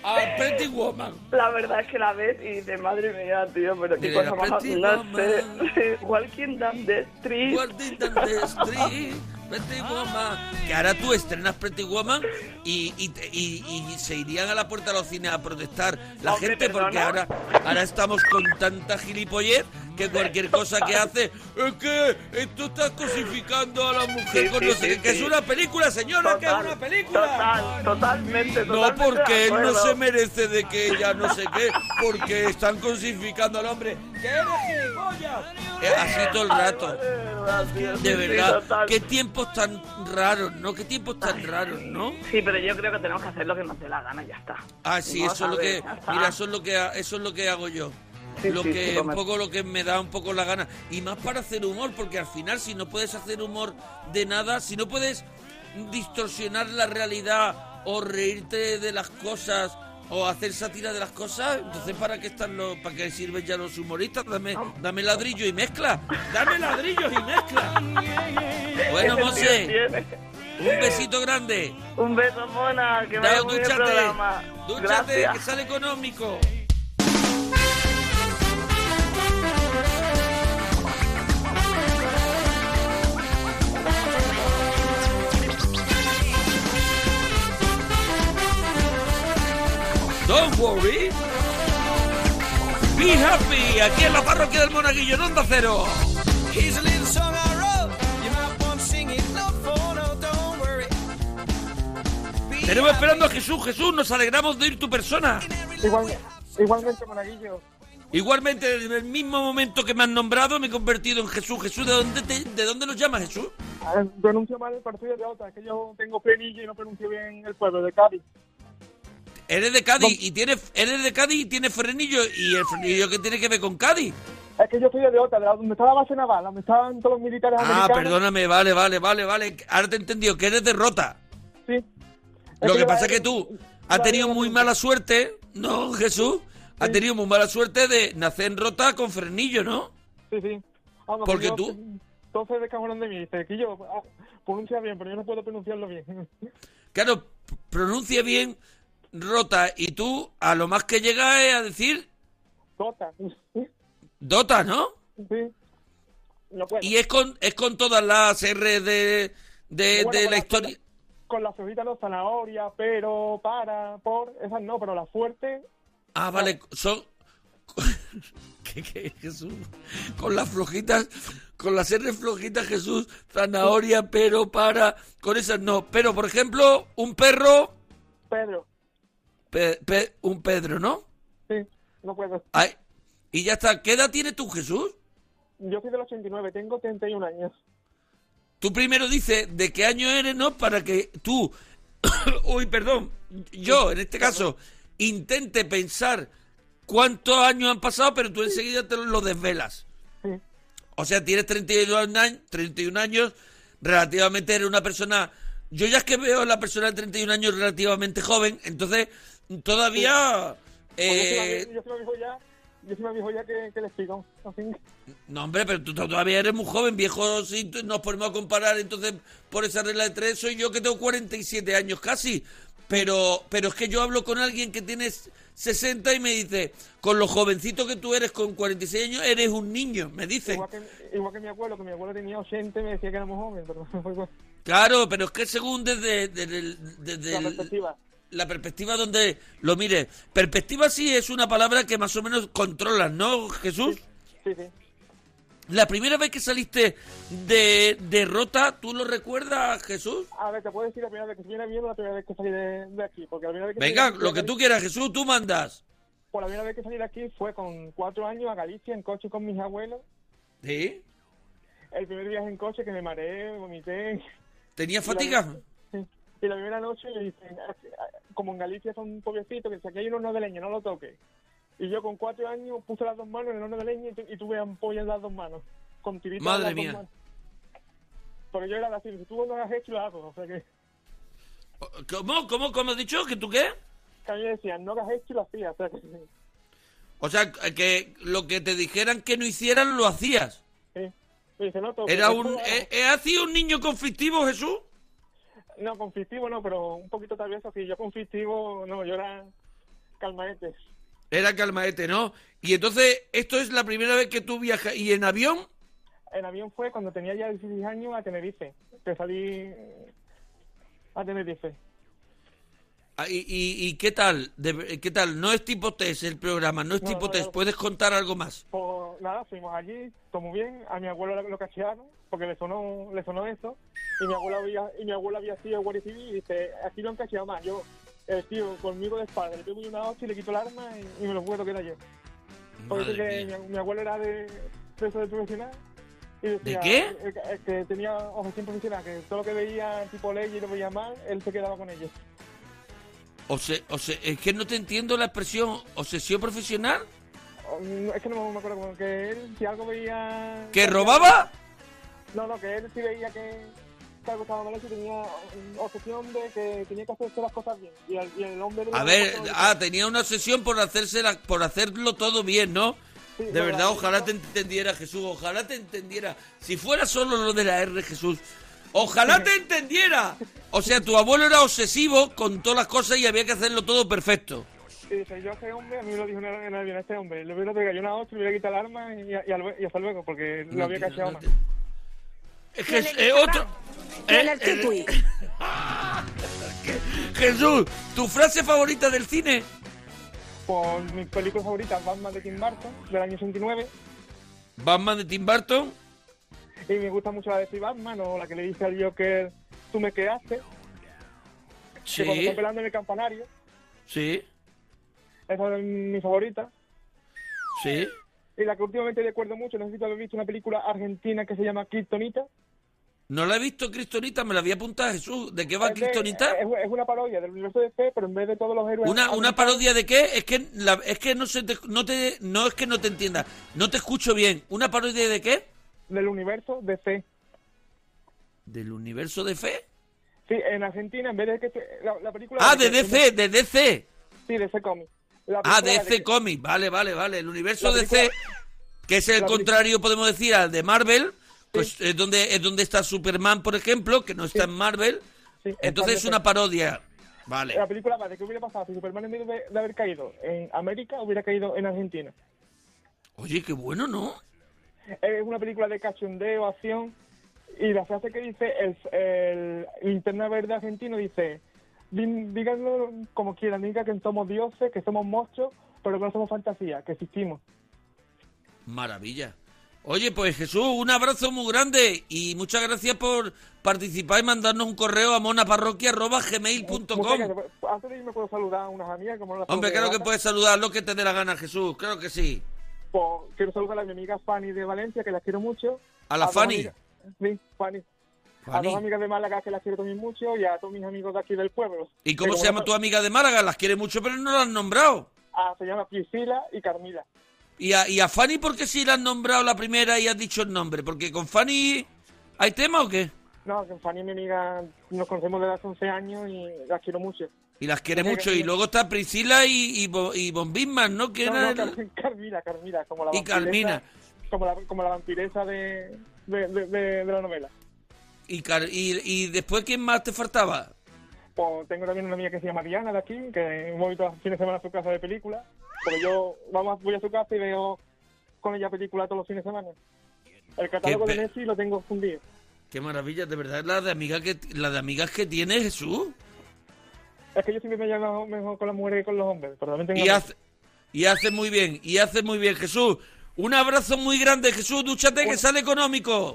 a Pretty Woman. La verdad es que la ves y dices, madre mía, tío, pero qué cosa más... Sé, Walking down the street... Walking down the street, Pretty Woman. Que ahora tú estrenas Pretty Woman y, y, y- y se irían a la puerta de los cines a protestar la Hombre, gente porque perdona. ahora, ahora estamos con tanta gilipollez que cualquier cosa que hace es que esto está cosificando a la mujer Sí, con sí, no sé sí, qué, que es una película, señora, que es una película. Total, totalmente, No totalmente porque él no se merece de que ella no sé qué, porque están cosificando al hombre. ¡Que eres gilipollas! Eh, Así todo el rato. De verdad, total. qué tiempos tan raros, ¿no? Qué tiempos tan raros, ¿no? Sí, pero yo creo que tenemos que hacer lo que nos dé la gana y ya está. Ah, sí, No, eso es lo que, mira, eso es lo que, eso es lo que hago yo. Sí, lo sí, que un poco lo que me da un poco la gana y más para hacer humor, porque al final si no puedes hacer humor de nada, si no puedes distorsionar la realidad o reírte de las cosas o hacer sátira de las cosas, entonces para qué están los, para qué sirven ya los humoristas, dame, dame ladrillo y mezcla, dame ladrillos y mezcla. Bueno, tiene. un besito grande. Un beso, mona, que el dúchate, dúchate, Gracias. que sale económico. Don't worry. Be happy. Aquí en la parroquia del Monaguillo, en Onda Cero. Here's a little song I wrote. You might want to sing it. No, for no, don't worry. Be Tenemos esperando a Jesús. Jesús, nos alegramos de ir tu persona. Igual, igualmente, Monaguillo. Igualmente, en el mismo momento que me han nombrado, me he convertido en Jesús. Jesús, ¿de dónde, te- de dónde nos llamas, Jesús? Pronuncio mal el partido de otra, que yo tengo frenillo y no pronuncio bien el pueblo de Cádiz. Eres de Cádiz y tienes, eres de Cádiz y tienes frenillo. ¿Y el frenillo qué tiene que ver con Cádiz? Es que yo soy de otra, de donde está la base naval, donde estaban todos los militares Ah, americanos. perdóname, vale, vale, vale, vale. Ahora te he entendido que eres de Rota. Sí. Es Lo que pasa es que tú la- has tenido muy mala suerte, ¿no, Jesús? Has tenido muy mala suerte de nacer en Rota con frenillo, ¿no? Sí, sí. Vamos, Porque que yo- tú- Todos se descajonan de mí. Dice que yo ah, pronuncia bien, pero yo no puedo pronunciarlo bien. Claro, pronuncia bien Rota y tú a lo más que llegas es a decir. Sí. Dota, ¿no? No puedo. Y es con, es con todas las R de, de, Bueno, de la la- historia. Con las hojitas no, zanahoria, pero, para, por, esas no, pero las fuertes, Ah, vale, son... que Jesús, con las flojitas, con las R flojitas Jesús, zanahoria, pero para, con esas no. Pero, por ejemplo, un perro, Pedro. Pe- pe- un Pedro, ¿no? Sí, no puedo. Ay, y ya está. ¿Qué edad tienes tú, Jesús? Yo soy del 89, tengo 31 años. Tú primero dices de qué año eres, ¿no? Para que tú, uy, perdón, yo en este caso, intente pensar cuántos años han pasado, pero tú enseguida te lo desvelas. Sí. O sea, tienes 32 años, 31 años, relativamente eres una persona... Yo ya es que veo a la persona de 31 años relativamente joven, entonces todavía... Pues yo eh, yo soy viejo ya, yo soy más viejo ya que, que el No, hombre, pero tú todavía eres muy joven, viejo, si nos ponemos a comparar, entonces, por esa regla de tres, soy yo que tengo 47 años casi. Pero, pero es que yo hablo con alguien que tiene 60 y me dice, con lo jovencito que tú eres, con 46 años, eres un niño, me dicen. Igual que, igual que mi abuelo, que mi abuelo tenía 80 y me decía que éramos jóvenes, pero fue Claro, pero es que según desde, desde, el- desde la el- perspectiva. La perspectiva donde lo mire. Perspectiva sí es una palabra que más o menos controlas, ¿no, Jesús? Sí, sí. La primera vez que saliste de, de Rota, ¿tú lo recuerdas, Jesús? A ver, te puedo decir la primera vez que viene bien o la primera vez que salí de, de aquí. Porque la primera vez que Venga, salí- lo que tú quieras, Jesús, tú mandas. Pues la primera vez que salí de aquí fue con cuatro años a Galicia en coche con mis abuelos. ¿Sí? El primer viaje en coche que me mareé, vomité. ¿Tenías la- fatiga? Y la primera noche le dicen, "Ah, como en Galicia son pueblecitos, que si aquí hay un horno de leña, no lo toques. Y yo con cuatro años puse las dos manos en el horno de leña y, tu- y tuve ampollas en las dos manos. Con tiritas en Madre las dos mía. manos. Porque yo era así, si tú no lo has hecho, lo hago. O sea que, ¿Cómo? ¿Cómo? ¿Cómo has dicho? ¿Que tú qué? que a mí me decían, no lo has hecho, y lo hacía. O sea que, O sea, que lo que te dijeran que no hicieran, lo hacías. sí. Dice, no toques. ¿Era un, hago. eh, eh, ¿Has sido un niño conflictivo, Jesús? No, conflictivo no, pero un poquito travieso. Sí, yo conflictivo, no, yo era calmaete. Era calmaete, ¿no? Y entonces, esto es la primera vez que tú viajas. ¿Y en avión? En avión fue cuando tenía ya 16 años a Tenerife, que salí a Tenerife. Ah, ¿Y, y, y qué tal? De- ¿Qué tal? No es tipo test el programa, no es No, tipo no, test. no. ¿Puedes contar algo más? Pues nada, fuimos allí, todo muy bien. A mi abuelo lo cachearon porque le sonó, le sonó eso. Y mi abuela había, y mi abuela había sido guardia civil y dice, aquí lo han cacheado más. Yo, el tío, conmigo de espalda, le pego una hostia y le quito el arma y, y me lo puedo quedar yo. Porque que mi, mi abuelo era de, de eso de profesional. Y decía, qué? eh, Que, que tenía objeción profesional, que todo lo que veía tipo ley y lo veía mal, él se quedaba con ellos. O sea, o sea, es que no te entiendo la expresión obsesión profesional. O, no, Es que no me acuerdo, como que él, si algo veía... ¿Que robaba? No, no, que él sí veía que, hecho y tenía mm, obsesión de que tenía que hacerse las cosas bien. Y el, y el hombre... A ver, ah, tenía una obsesión por hacerse la- por hacerlo todo bien, ¿no? Sí, De verdad, la- ojalá te entendiera Jesús, ojalá te entendiera. Si fuera solo lo de la R, Jesús, ojalá te entendiera. O sea, tu abuelo era obsesivo con todas las cosas y había que hacerlo todo perfecto. Y dice, yo a ese hombre, a mí me lo dijo en el en el avión, a este hombre, le hubiera pegado una hostia, le hubiera quitado el arma y, y, y hasta luego, porque lo No había no más. Es que eh, otro. Eh, el titui. Jesús, ¿tu frase favorita del cine? Por mi película favorita, Batman de Tim Burton, del año 69, Batman de Tim Burton. y me gusta mucho la de Steve Batman, o la que le dice al Joker, tú me quedaste, que cuando Sí, está pelando en el campanario, sí, esa es mi favorita. sí. Y la que últimamente recuerdo mucho, no sé si tú habéis visto una película argentina que se llama Kryptonita. No la he visto, Cristonita, me la había apuntado Jesús. ¿De qué va Es de- Cristonita? Es, es una parodia del universo de fe, pero en vez de todos los héroes... Una, una parodia de qué? Es que la- es que no se te, no te no es que no te entienda, no te escucho bien. ¿Una parodia de qué? Del universo de fe. Del universo de fe. Sí, en Argentina, en vez de que... la, la película... Ah, de que- DC, de DC. Sí, de DC Comics. Ah, DC de- Comics, vale, vale, vale. El universo La DC, que es el contrario, podemos decir, al de Marvel, pues es donde es donde está Superman, por ejemplo, que no está en Marvel. Entonces es una parodia. Vale. La película va de qué hubiera pasado si Superman en vez de, de haber caído en América, hubiera caído en Argentina. Oye, qué bueno, ¿no? Es una película de cachondeo, acción, y la frase que dice el, el linterna verde argentino dice, "Di- díganlo como quieran, digan que somos dioses, que somos monstruos, pero que no somos fantasía, que existimos. Maravilla. Oye, pues Jesús, un abrazo muy grande y muchas gracias por participar y mandarnos un correo a monaparroquia.gmail.com. gracias. Antes de irme puedo saludar a unas amigas como las Hombre, claro que puedes saludar lo que te dé la gana, Jesús. Claro que sí. Pues, quiero saludar a mi amiga Fanny de Valencia, que las quiero mucho. ¿A la Fanny? amigas- Sí, Fanny. A dos amigas de Málaga que las quiero también mucho y a todos mis amigos de aquí del pueblo. ¿Y cómo se llama tu amiga de Málaga? Las quiere mucho, pero no la han nombrado. Ah, se llama Priscila y Carmila. ¿Y a, y a Fanny por qué sí la han nombrado la primera y has dicho el nombre? ¿Porque con Fanny hay tema o qué? No, que Fanny mi amiga nos conocemos desde hace 11 años y las quiero mucho. Y las quiere mucho. Y luego está Priscila y, y, y Von Bismarck, ¿no? Que No, era no, el- Car- Carmila, Carmila, como la Y Carmina. Como la, como la vampiresa de, de, de, la novela. y, Car- y, y después, ¿quién más te faltaba? Pues tengo también una amiga que se llama Diana de aquí, que hemos ido fin de semana a su casa de película. Porque yo vamos, voy a su casa y veo con ella películas todos los fines de semana. El catálogo de Messi lo tengo fundido. Qué maravilla, de verdad, la de, amiga que, la de amigas que tiene Jesús. Es que yo siempre me llevo mejor con las mujeres que con los hombres. Pero también tengo Y hace, y hace muy bien, y hace muy bien, Jesús. Un abrazo muy grande, Jesús. Dúchate que sale económico.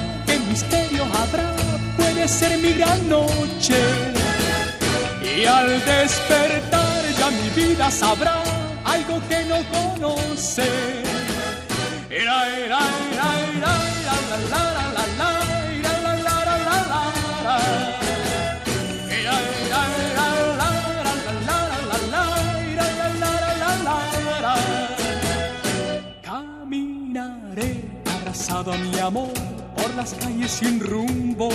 ¿Qué misterio habrá? Puede ser mi gran noche. Y al despertar ya mi vida sabrá algo que no conoce. Era, era, era, era, la, la, la, la, la, era, la, la, la, la, la. Era, era, era, la, la, la, la. Caminaré abrazado a mi amor por las calles sin rumbo.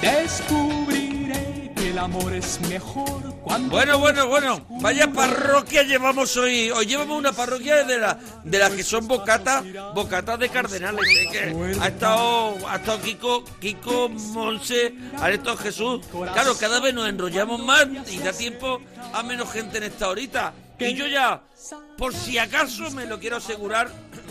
Descubriré que el amor es mejor cuando. Bueno, bueno, bueno. Vaya parroquia llevamos hoy. Hoy llevamos una parroquia de la de las que son bocatas, bocatas de cardenales. ¿eh? Que ha estado, ha estado Kiko, Kiko, Monse, ha estado Jesús. Claro, cada vez nos enrollamos más y da tiempo a menos gente en esta horita. Y yo ya, por si acaso me lo quiero asegurar,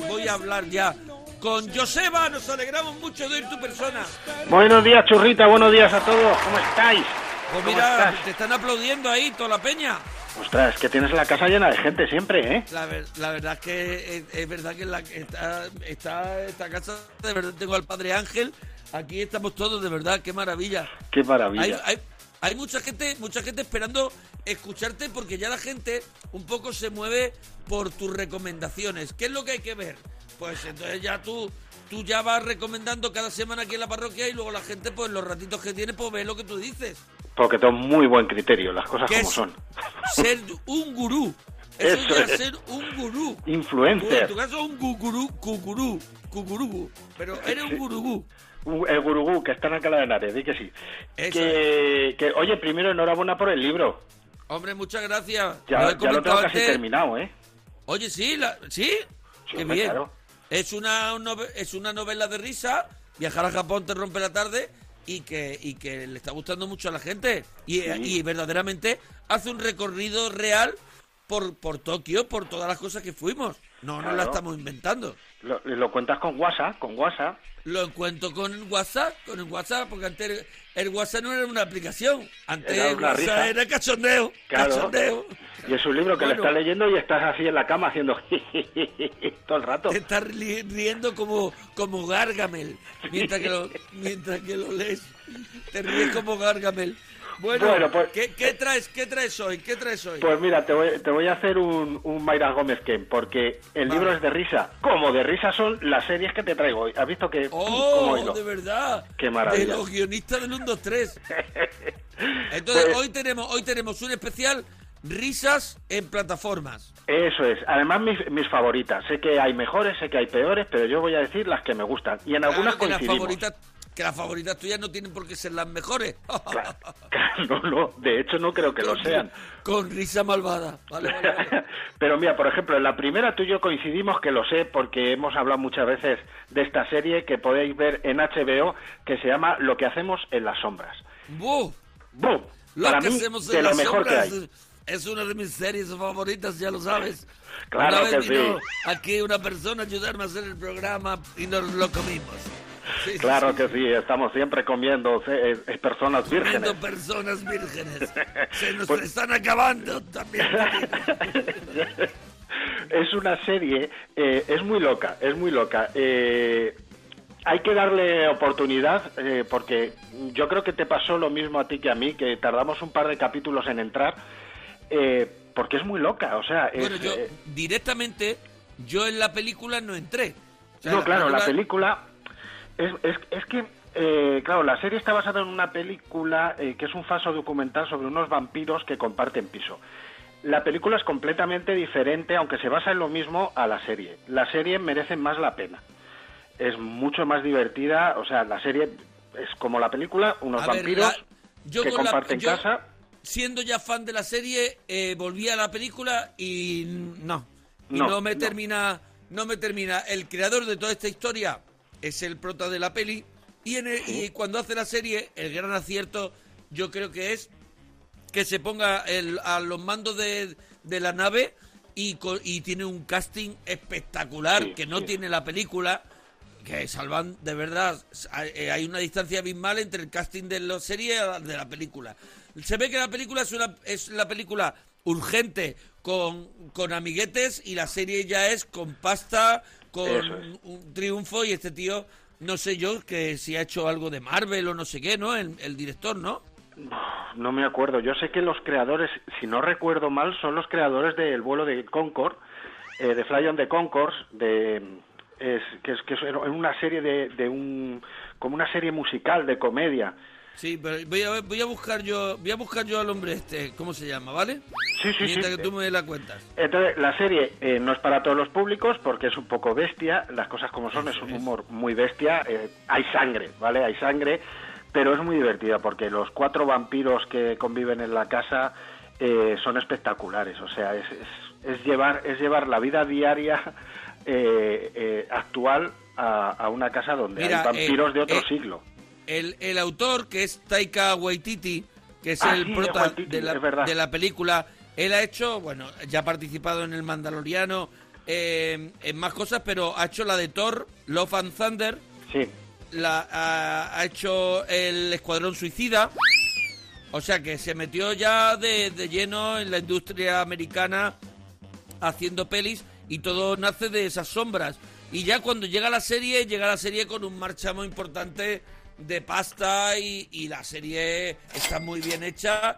voy a hablar ya con Joseba. Nos alegramos mucho de oír tu persona. Buenos días, churrita, buenos días a todos. ¿Cómo estáis? Pues ¿Cómo mira, te están aplaudiendo ahí toda la peña. Ostras, que tienes la casa llena de gente siempre, ¿eh? La, ver- la verdad es que es, es verdad que la, está, está esta casa, de verdad tengo al padre Ángel, aquí estamos todos, de verdad, qué maravilla. Qué maravilla. Hay, hay, hay mucha gente, mucha gente esperando escucharte porque ya la gente un poco se mueve por tus recomendaciones. ¿Qué es lo que hay que ver? Pues entonces ya tú, tú ya vas recomendando cada semana aquí en la parroquia y luego la gente, pues los ratitos que tiene, pues ve lo que tú dices. Porque tengo muy buen criterio, las cosas ¿Qué como es? son. Ser un gurú. Eso, Eso es. ser un gurú. Influencer. En tu caso un gurú, cucurú, cucurú. Pero eres un gurú. El gurugú, que está en Alcalá de Henares, di que sí. Que, que, oye, primero enhorabuena por el libro. Hombre, muchas gracias. Ya, Lo he ya lo tengo casi antes. terminado, ¿eh? Oye, sí, la- ¿sí? Sí, Qué bien. claro. Es una, es una novela de risa. Viajar a Japón te rompe la tarde y que, y que le está gustando mucho a la gente. Y, y verdaderamente hace un recorrido real por, por Tokio, por todas las cosas que fuimos. No, no la Claro. estamos inventando. Lo, lo cuentas con WhatsApp, con WhatsApp. Lo encuentro con WhatsApp, con el WhatsApp, porque antes el, WhatsApp no era una aplicación. Antes Era el una WhatsApp risa. era cachondeo. Claro. Cachondeo. Y es un libro que Bueno. le estás leyendo y estás así en la cama haciendo todo el rato. Te estás ri- riendo como, como Gargamel mientras que, lo, mientras que lo lees. Te ríes como Gargamel. Bueno, Bueno, pues- ¿qué, qué traes, ¿qué traes hoy? ¿Qué traes hoy? Pues mira, te voy, te voy a hacer un, un Mayra Gómez Ken, porque el Vale. libro es de risa. Como de risa son las series que te traigo hoy. ¿Has visto que... ¡Oh, de verdad! Qué maravilla. De los guionistas del 1, 2, 3. Entonces, Pues- hoy tenemos hoy tenemos un especial risas en plataformas. Eso es. Además, mis, mis favoritas. Sé que hay mejores, sé que hay peores, pero yo voy a decir las que me gustan. Y en algunas que las coincidimos. favoritas, que las favoritas tuyas no tienen por qué ser las mejores. No, no, de hecho no creo que lo sean. Con risa malvada. Vale, vale, vale. Pero mira, por ejemplo, en la primera tú y yo coincidimos, que lo sé porque hemos hablado muchas veces de esta serie que podéis ver en HBO, que se llama Lo que hacemos en las sombras. ¡Buh! ¡Bum! Lo Para que mí, hacemos de en lo las que sombras hay. es una de mis series favoritas, ya lo sabes. Claro una vez que vino sí. aquí una persona a ayudarme a hacer el programa y nos lo comimos. Sí, Claro sí. que sí, estamos siempre comiendo eh, eh, personas vírgenes. Comiendo personas vírgenes. Se nos Pues- están acabando también. es una serie, eh, es muy loca, es muy loca. Eh, hay que darle oportunidad eh, porque yo creo que te pasó lo mismo a ti que a mí, que tardamos un par de capítulos en entrar, eh, porque es muy loca, o sea... es, Bueno, yo directamente, yo en la película no entré. O sea, no, claro, la película es, es, es que, eh, claro, la serie está basada en una película eh, que es un falso documental sobre unos vampiros que comparten piso. La película es completamente diferente, aunque se basa en lo mismo a la serie. La serie merece más la pena. Es mucho más divertida, o sea, la serie es como la película, unos A ver, vampiros la- yo que la- comparten yo- casa. Siendo ya fan de la serie, eh, volví a la película y no. Y no, No, me no. termina, no me termina. El creador de toda esta historia es el prota de la peli y, en el- y cuando hace la serie, el gran acierto yo creo que es que se ponga el- a los mandos de, de la nave y, y tiene un casting espectacular Sí, que no sí. tiene la película que salvan de verdad hay eh, hay una distancia abismal entre el casting de la serie y de la película se ve que la película es una es la película urgente con, con amiguetes y la serie ya es con pasta con es. un triunfo y este tío no sé yo que si ha hecho algo de Marvel o no sé qué no el, el director no No me acuerdo. Yo sé que los creadores, si no recuerdo mal, son los creadores del vuelo de Concorde, eh, de Fly on the Concorde, de es, que es que es una serie de, de un como una serie musical de comedia. Sí, pero voy a, voy a buscar yo voy a buscar yo al hombre este, ¿cómo se llama, vale? Sí, sí, Mientras sí. que tú me la cuentas. Entonces, la serie eh, no es para todos los públicos porque es un poco bestia, las cosas como son, es un humor muy bestia, eh, hay sangre, ¿vale? Hay sangre, pero es muy divertida porque los cuatro vampiros que conviven en la casa eh, son espectaculares, o sea, es, es, es llevar, es llevar la vida diaria eh, eh, actual a, a una casa donde Mira, hay vampiros de otro siglo. El, el autor, que es Taika Waititi, que es Ah, el sí, prota Waititi, de, la, de la película, él ha hecho, bueno, ya ha participado en El Mandaloriano, eh, en más cosas, pero ha hecho la de Thor, Love and Thunder, Sí, la, ha, ha hecho El Escuadrón Suicida, o sea que se metió ya de, de lleno en la industria americana haciendo pelis y todo nace de esas sombras. Y ya cuando llega la serie, llega la serie con un marchamo importante de pasta y, y la serie está muy bien hecha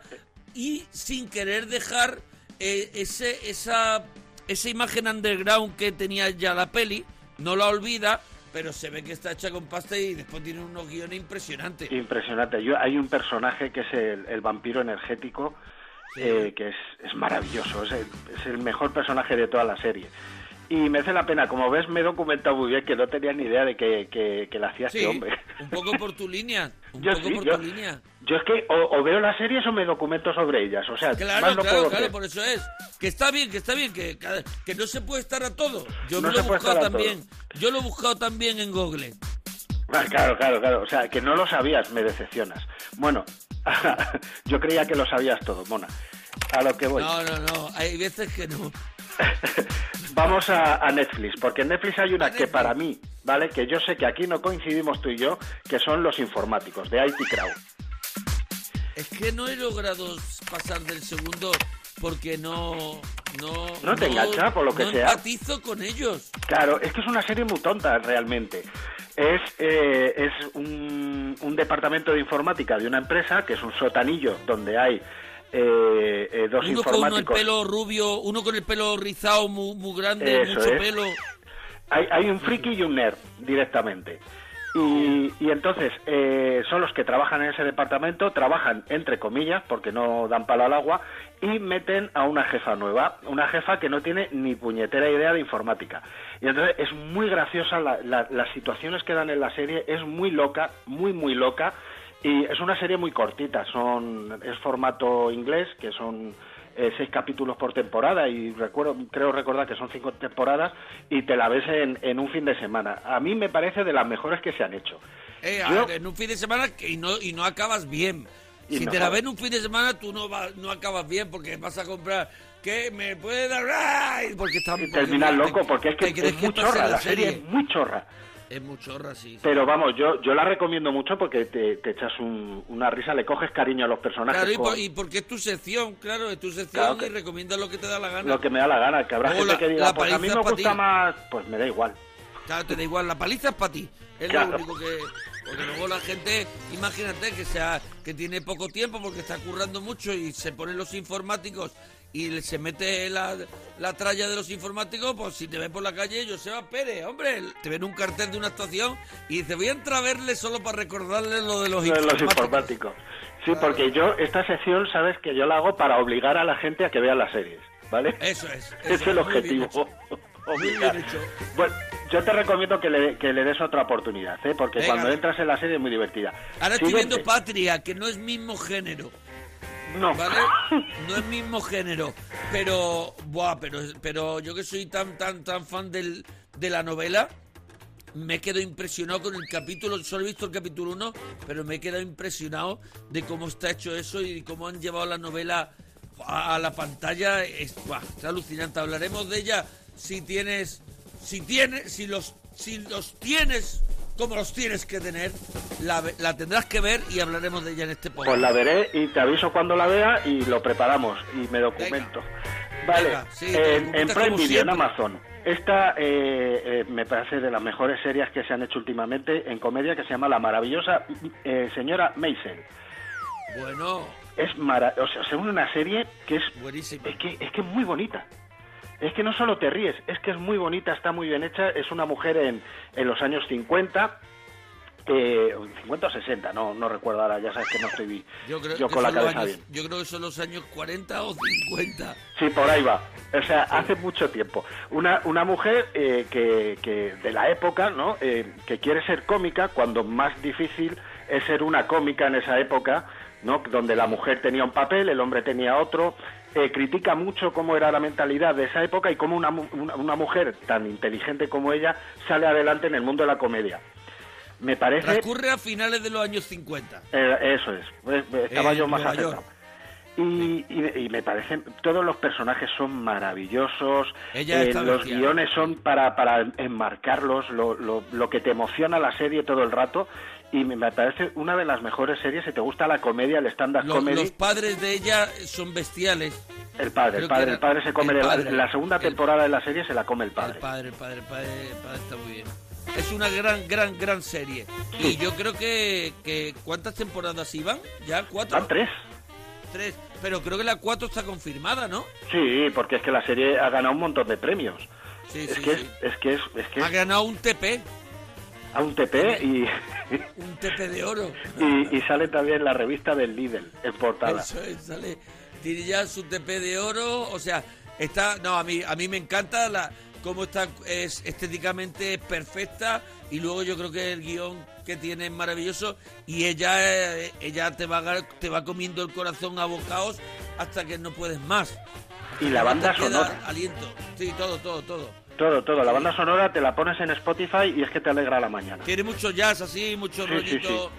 y sin querer dejar eh, ese, esa, esa imagen underground que tenía ya la peli, no la olvida, pero se ve que está hecha con pasta y después tiene unos guiones impresionantes. Impresionante. Yo, hay un personaje que es el, el vampiro energético, eh, que es, es maravilloso, es el, es el mejor personaje de toda la serie. Y merece la pena, como ves, me he documentado muy bien, que no tenía ni idea de que, que, que la hacía Sí, este hombre. un poco por tu línea, un Yo poco sí, por yo- tu línea. Yo es que o, o veo las series o me documento sobre ellas, o sea, Claro, más no claro, puedo claro, hacer. por eso es. Que está bien, que está bien, que, que no se puede estar a todo. Yo No me lo he buscado también. Yo lo he buscado también en Google. Ah, claro, claro, claro, o sea, que no lo sabías, me decepcionas. Bueno, yo creía que lo sabías todo, Mona. A lo que voy. No, no, no, hay veces que no. Vamos a, a Netflix, porque en Netflix hay una que para mí, ¿vale? Que yo sé que aquí no coincidimos tú y yo, que son los informáticos, de IT Crowd. Es que no he logrado pasar del segundo porque no... No, No te engancha, por lo que no sea. empatizo con ellos. Claro, es que es una serie muy tonta realmente. Es, eh, es un, un departamento de informática de una empresa, que es un sotanillo donde hay eh, eh, dos Uno con uno el informáticos. pelo rubio, uno con el pelo rizado muy, muy grande, Eso mucho es. pelo. Hay, hay un friki y un nerd directamente. Y, y entonces eh, son los que trabajan en ese departamento, trabajan entre comillas, porque no dan palo al agua, y meten a una jefa nueva, una jefa que no tiene ni puñetera idea de informática. Y entonces es muy graciosa la- la- las situaciones que dan en la serie, es muy loca, muy, muy loca, y es una serie muy cortita, son es formato inglés, que son eh, seis capítulos por temporada y recuerdo creo recordar que son cinco temporadas y te la ves en, en un fin de semana. A mí me parece de las mejores que se han hecho. Eh, Yo- en un fin de semana que- y no, y no acabas bien. Si no te la ves en un fin de semana, tú no, vas, no acabas bien porque vas a comprar. ¿Qué? ¿Me puede dar? ¡Ay! Porque está Y terminas loco porque es que es que muy chorra, la serie. es muy chorra. Es sí. sí. Pero vamos, yo yo la recomiendo mucho porque te, te echas un- una risa, le coges cariño a los personajes. Claro, y, con por- y porque es tu sección, claro, es tu sección Claro que- y recomiendas lo que te da la gana. Lo que me da la gana, que habrá gente la- que diga, pues a mí me gusta ti. más, pues me da igual. Claro, te da igual, la paliza es para ti. Es Claro. lo único que. Porque luego la gente, imagínate que sea que tiene poco tiempo porque está currando mucho y se ponen los informáticos y se mete la, la tralla de los informáticos, pues si te ven por la calle, Joseba Pérez, hombre, te ven un cartel de una actuación y dice, voy a entrar a verle solo para recordarle lo de los Lo de los informáticos. informáticos. Sí, porque yo esta sección, sabes que yo la hago para obligar a la gente a que vea las series, ¿vale? Eso es. eso es el objetivo. Obligar. Bueno, yo te recomiendo que le, que le des otra oportunidad, ¿eh? porque Venga. cuando entras en la serie es muy divertida. Ahora estoy viendo Patria, que no es mismo género. No. ¿Vale? No es mismo género. Pero, buah, pero, pero yo que soy tan, tan, tan fan del, de la novela, me quedo impresionado con el capítulo. Solo he visto el capítulo 1, pero me he quedado impresionado de cómo está hecho eso y cómo han llevado la novela a, la pantalla. Es, buah, es alucinante. Hablaremos de ella si tienes, si tienes, si los, si los tienes como los tienes que tener, la, tendrás que ver y hablaremos de ella en este podcast. Pues la veré y te aviso cuando la vea y lo preparamos y me documento. Vale, Venga, sí, te en, Prime Video, en. Amazon. Esta eh, eh, me parece de las mejores series que se han hecho últimamente en comedia que se llama La maravillosa eh, señora Mason. Bueno, Es mara o sea, según una serie que es buenísima. es que es que es muy bonita. Es que no solo te ríes, es que es muy bonita, está muy bien hecha. Es una mujer en, en los años 50, eh, 50 o 60, no, no recuerdo ahora, ya sabes que no estoy Yo creo, yo con la cabeza años, bien. yo creo que son los años 40 o 50. Sí, por ahí va. O sea, hace mucho tiempo. Una, una mujer eh, que, que de la época, ¿no? Eh, que quiere ser cómica cuando más difícil es ser una cómica en esa época, ¿no? Donde la mujer tenía un papel, el hombre tenía otro. Eh, critica mucho cómo era la mentalidad de esa época y cómo una, una, una mujer tan inteligente como ella sale adelante en el mundo de la comedia. Me parece... Transcurre a finales de los años 50. Eh, eso es, pues, estaba En yo más acertado. Y, y- y me parecen, todos los personajes son maravillosos, Ella eh, los guiones son para, para enmarcarlos, lo, lo, lo que te emociona la serie todo el rato, y me, parece una de las mejores series, si te gusta la comedia, el stand-up comedy, los padres de ella son bestiales. el padre, creo el padre, el padre se come, el la- padre. la, segunda El- temporada de la serie se la come el El padre. padre, el padre, el padre, el padre está muy bien. Es una gran, gran, gran serie. Y yo creo que, que ¿cuántas temporadas iban? ¿Ya? ¿Cuatro? Van tres. Tres. Pero creo que la cuatro está confirmada, ¿no? Sí, porque es que la serie ha ganado un montón de premios. Sí, es, sí, que es, es que es, es que Ha ganado un TP. A un TP y, Un TP de oro. y, y sale también la revista del Lidl en portada. Eso es, sale. Tiene ya su TP de oro, o sea, está, no, a mí, a mí me encanta la cómo está, es estéticamente perfecta y luego yo creo que el guion que tiene es maravilloso y ella, eh, ella te va, te va comiendo el corazón a bocados hasta que no puedes más. Y la banda sonora. aliento. Sí, todo, todo, todo. Todo, todo. La banda sonora te la pones en Spotify y es que te alegra la mañana. Tiene mucho jazz así, mucho Sí, rollito.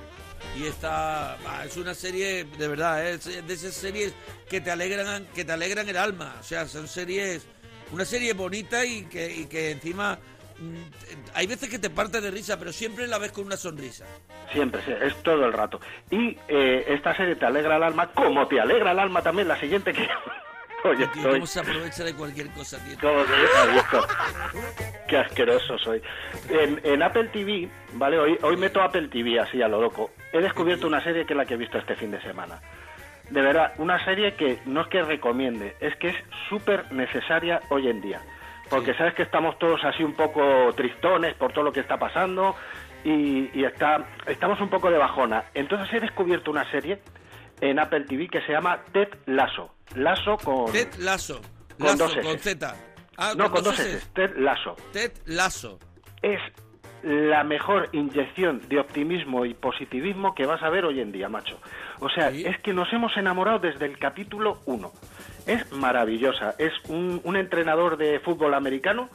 sí, Y está. es una serie, de verdad, ¿eh? es de esas series que te alegran, que te alegran el alma. O sea, son series. Una serie bonita y que, y que encima. mm, Hay veces que te parte de risa, pero siempre la ves con una sonrisa. Siempre, sí, es todo el rato. Y eh, esta serie te alegra el alma, como te alegra el alma también la siguiente que... Tío, estoy... ¿Cómo se aprovecha de cualquier cosa, tío? ¿Cómo se ha visto? Qué asqueroso soy. En, en Apple TV, ¿vale? Hoy, hoy meto Apple TV así a lo loco. He descubierto una serie que es la que he visto este fin de semana. De verdad, una serie que no es que recomiende, es que es súper necesaria hoy en día. Porque sabes que estamos todos así un poco tristones por todo lo que está pasando y, y está, estamos un poco de bajona. Entonces he descubierto una serie en Apple TV que se llama Ted Lasso. Lasso con... Ted Lasso. Con dos S. con Z. Ah, no, con dos S. Ted Lasso. Ted Lasso. Es la mejor inyección de optimismo y positivismo que vas a ver hoy en día, macho. O sea, es que nos hemos enamorado desde el capítulo 1. Es maravillosa. Es un, un entrenador de fútbol americano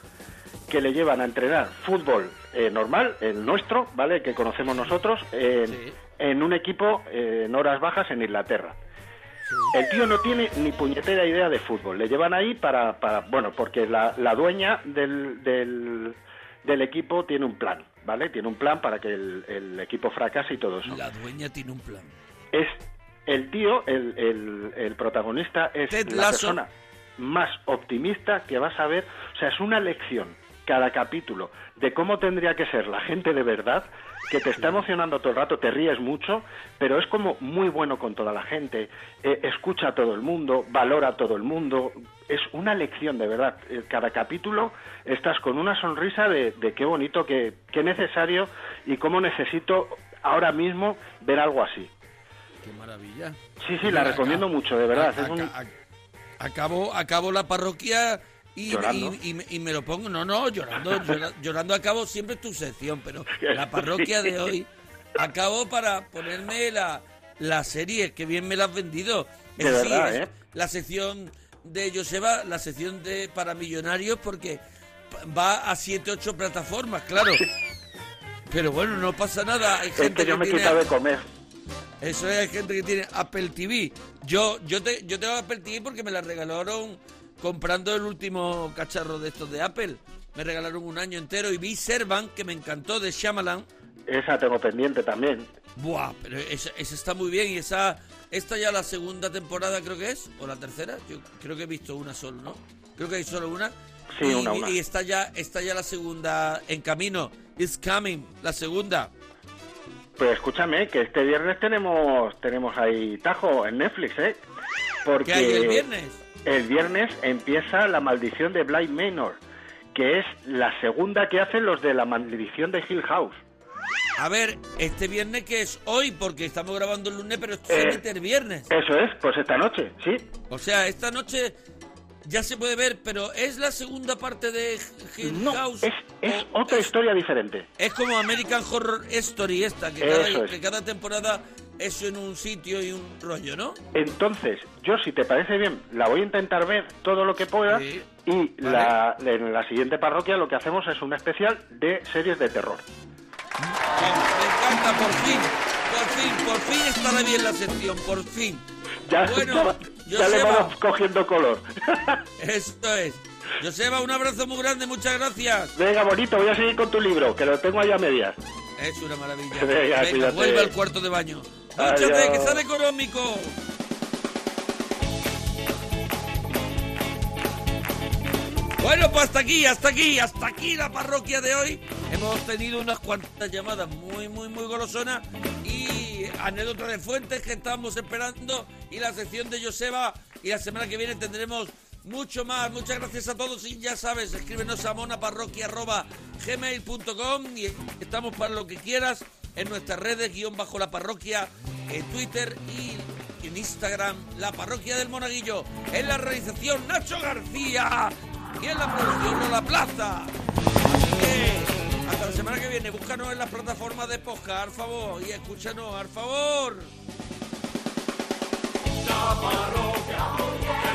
que le llevan a entrenar fútbol eh, normal, el nuestro, ¿vale? Que conocemos nosotros, en, en un equipo eh, en horas bajas en Inglaterra. El tío no tiene ni puñetera idea de fútbol. Le llevan ahí para, para bueno, porque la, la dueña del, del, del equipo tiene un plan, ¿vale? Tiene un plan para que el, el equipo fracase y todo eso. La dueña tiene un plan. Es el tío, el, el, el protagonista es Ted la Lasso. persona más optimista que vas a ver. O sea, es una lección cada capítulo de cómo tendría que ser la gente de verdad, que te está emocionando todo el rato, te ríes mucho, pero es como muy bueno con toda la gente, eh, escucha a todo el mundo, valora a todo el mundo, es una lección de verdad. Eh, Cada capítulo estás con una sonrisa de, de qué bonito, qué, qué necesario y cómo necesito ahora mismo ver algo así. Qué maravilla. Sí, sí, la recomiendo acá- mucho, de verdad. a- es un- la parroquia y, Llorando. y- y me- y me lo pongo. No, no, llorando, llora- llorando acabo siempre tu sección, pero la parroquia de hoy acabo para ponerme la, la serie, que bien me la has vendido. De Es verdad, es ¿eh? La sección de Joseba, la sección de para millonarios, porque va a 7, 8 plataformas, claro. Pero bueno, no pasa nada. Hay Es gente que yo me he tiene- quitado de comer. eso es, hay gente que tiene Apple TV. Yo, yo, te, yo tengo Apple TV porque me la regalaron comprando el último cacharro de estos de Apple. Me regalaron un año entero y vi Servant, que me encantó, de Shyamalan. Esa tengo pendiente también. Buah, pero esa, esa está muy bien y esa... Esta ya la segunda temporada creo que es, o la tercera. Yo creo que he visto una solo, ¿no? Creo que hay solo una. Sí, y, una, una. Y está ya, está ya la segunda en camino. It's coming, la segunda. Pues escúchame, que este viernes tenemos tenemos ahí Tajo en Netflix, ¿eh? Porque ¿Qué hay el viernes? El viernes empieza La Maldición de Blind Manor, que es la segunda que hacen los de La Maldición de Hill House. A ver, este viernes que es hoy, porque estamos grabando el lunes, pero esto se Eh, emite el viernes. Eso es, pues esta noche, sí. O sea, esta noche ya se puede ver, pero ¿es la segunda parte de Hill No, House? es, es otra historia diferente. Es como American Horror Story esta, cada, que cada temporada es en un sitio y un rollo, ¿no? Entonces, yo si te parece bien, la voy a intentar ver todo lo que pueda Sí. y Vale. la, en la siguiente parroquia lo que hacemos es un especial de series de terror. Me encanta, por fin, por fin, por fin estará bien la sección, por fin. Ya, Bueno, ya, ya le vamos cogiendo color. Esto es. Joseba, un abrazo muy grande, muchas gracias. Venga, bonito, voy a seguir con tu libro, que lo tengo ahí a medias. Es una maravilla. Venga, Venga, vuelve al cuarto de baño. Adiós. Dúchate, que sale económico. Bueno, pues hasta aquí, hasta aquí, hasta aquí la parroquia de hoy. Hemos tenido unas cuantas llamadas muy, muy, muy golosonas y anécdota de fuentes que estamos esperando y la sección de Joseba y la semana que viene tendremos mucho más. Muchas gracias a todos y ya sabes, escríbenos a monaparroquia.gmail.com y estamos para lo que quieras en nuestras redes, guion bajo la parroquia, en Twitter y en Instagram, la parroquia del Monaguillo. En la realización, Nacho García. Y en la producción, La Plaza. Así que, hasta la semana que viene, búscanos en las plataformas de podcast, al favor, y escúchanos, al favor. La parroquia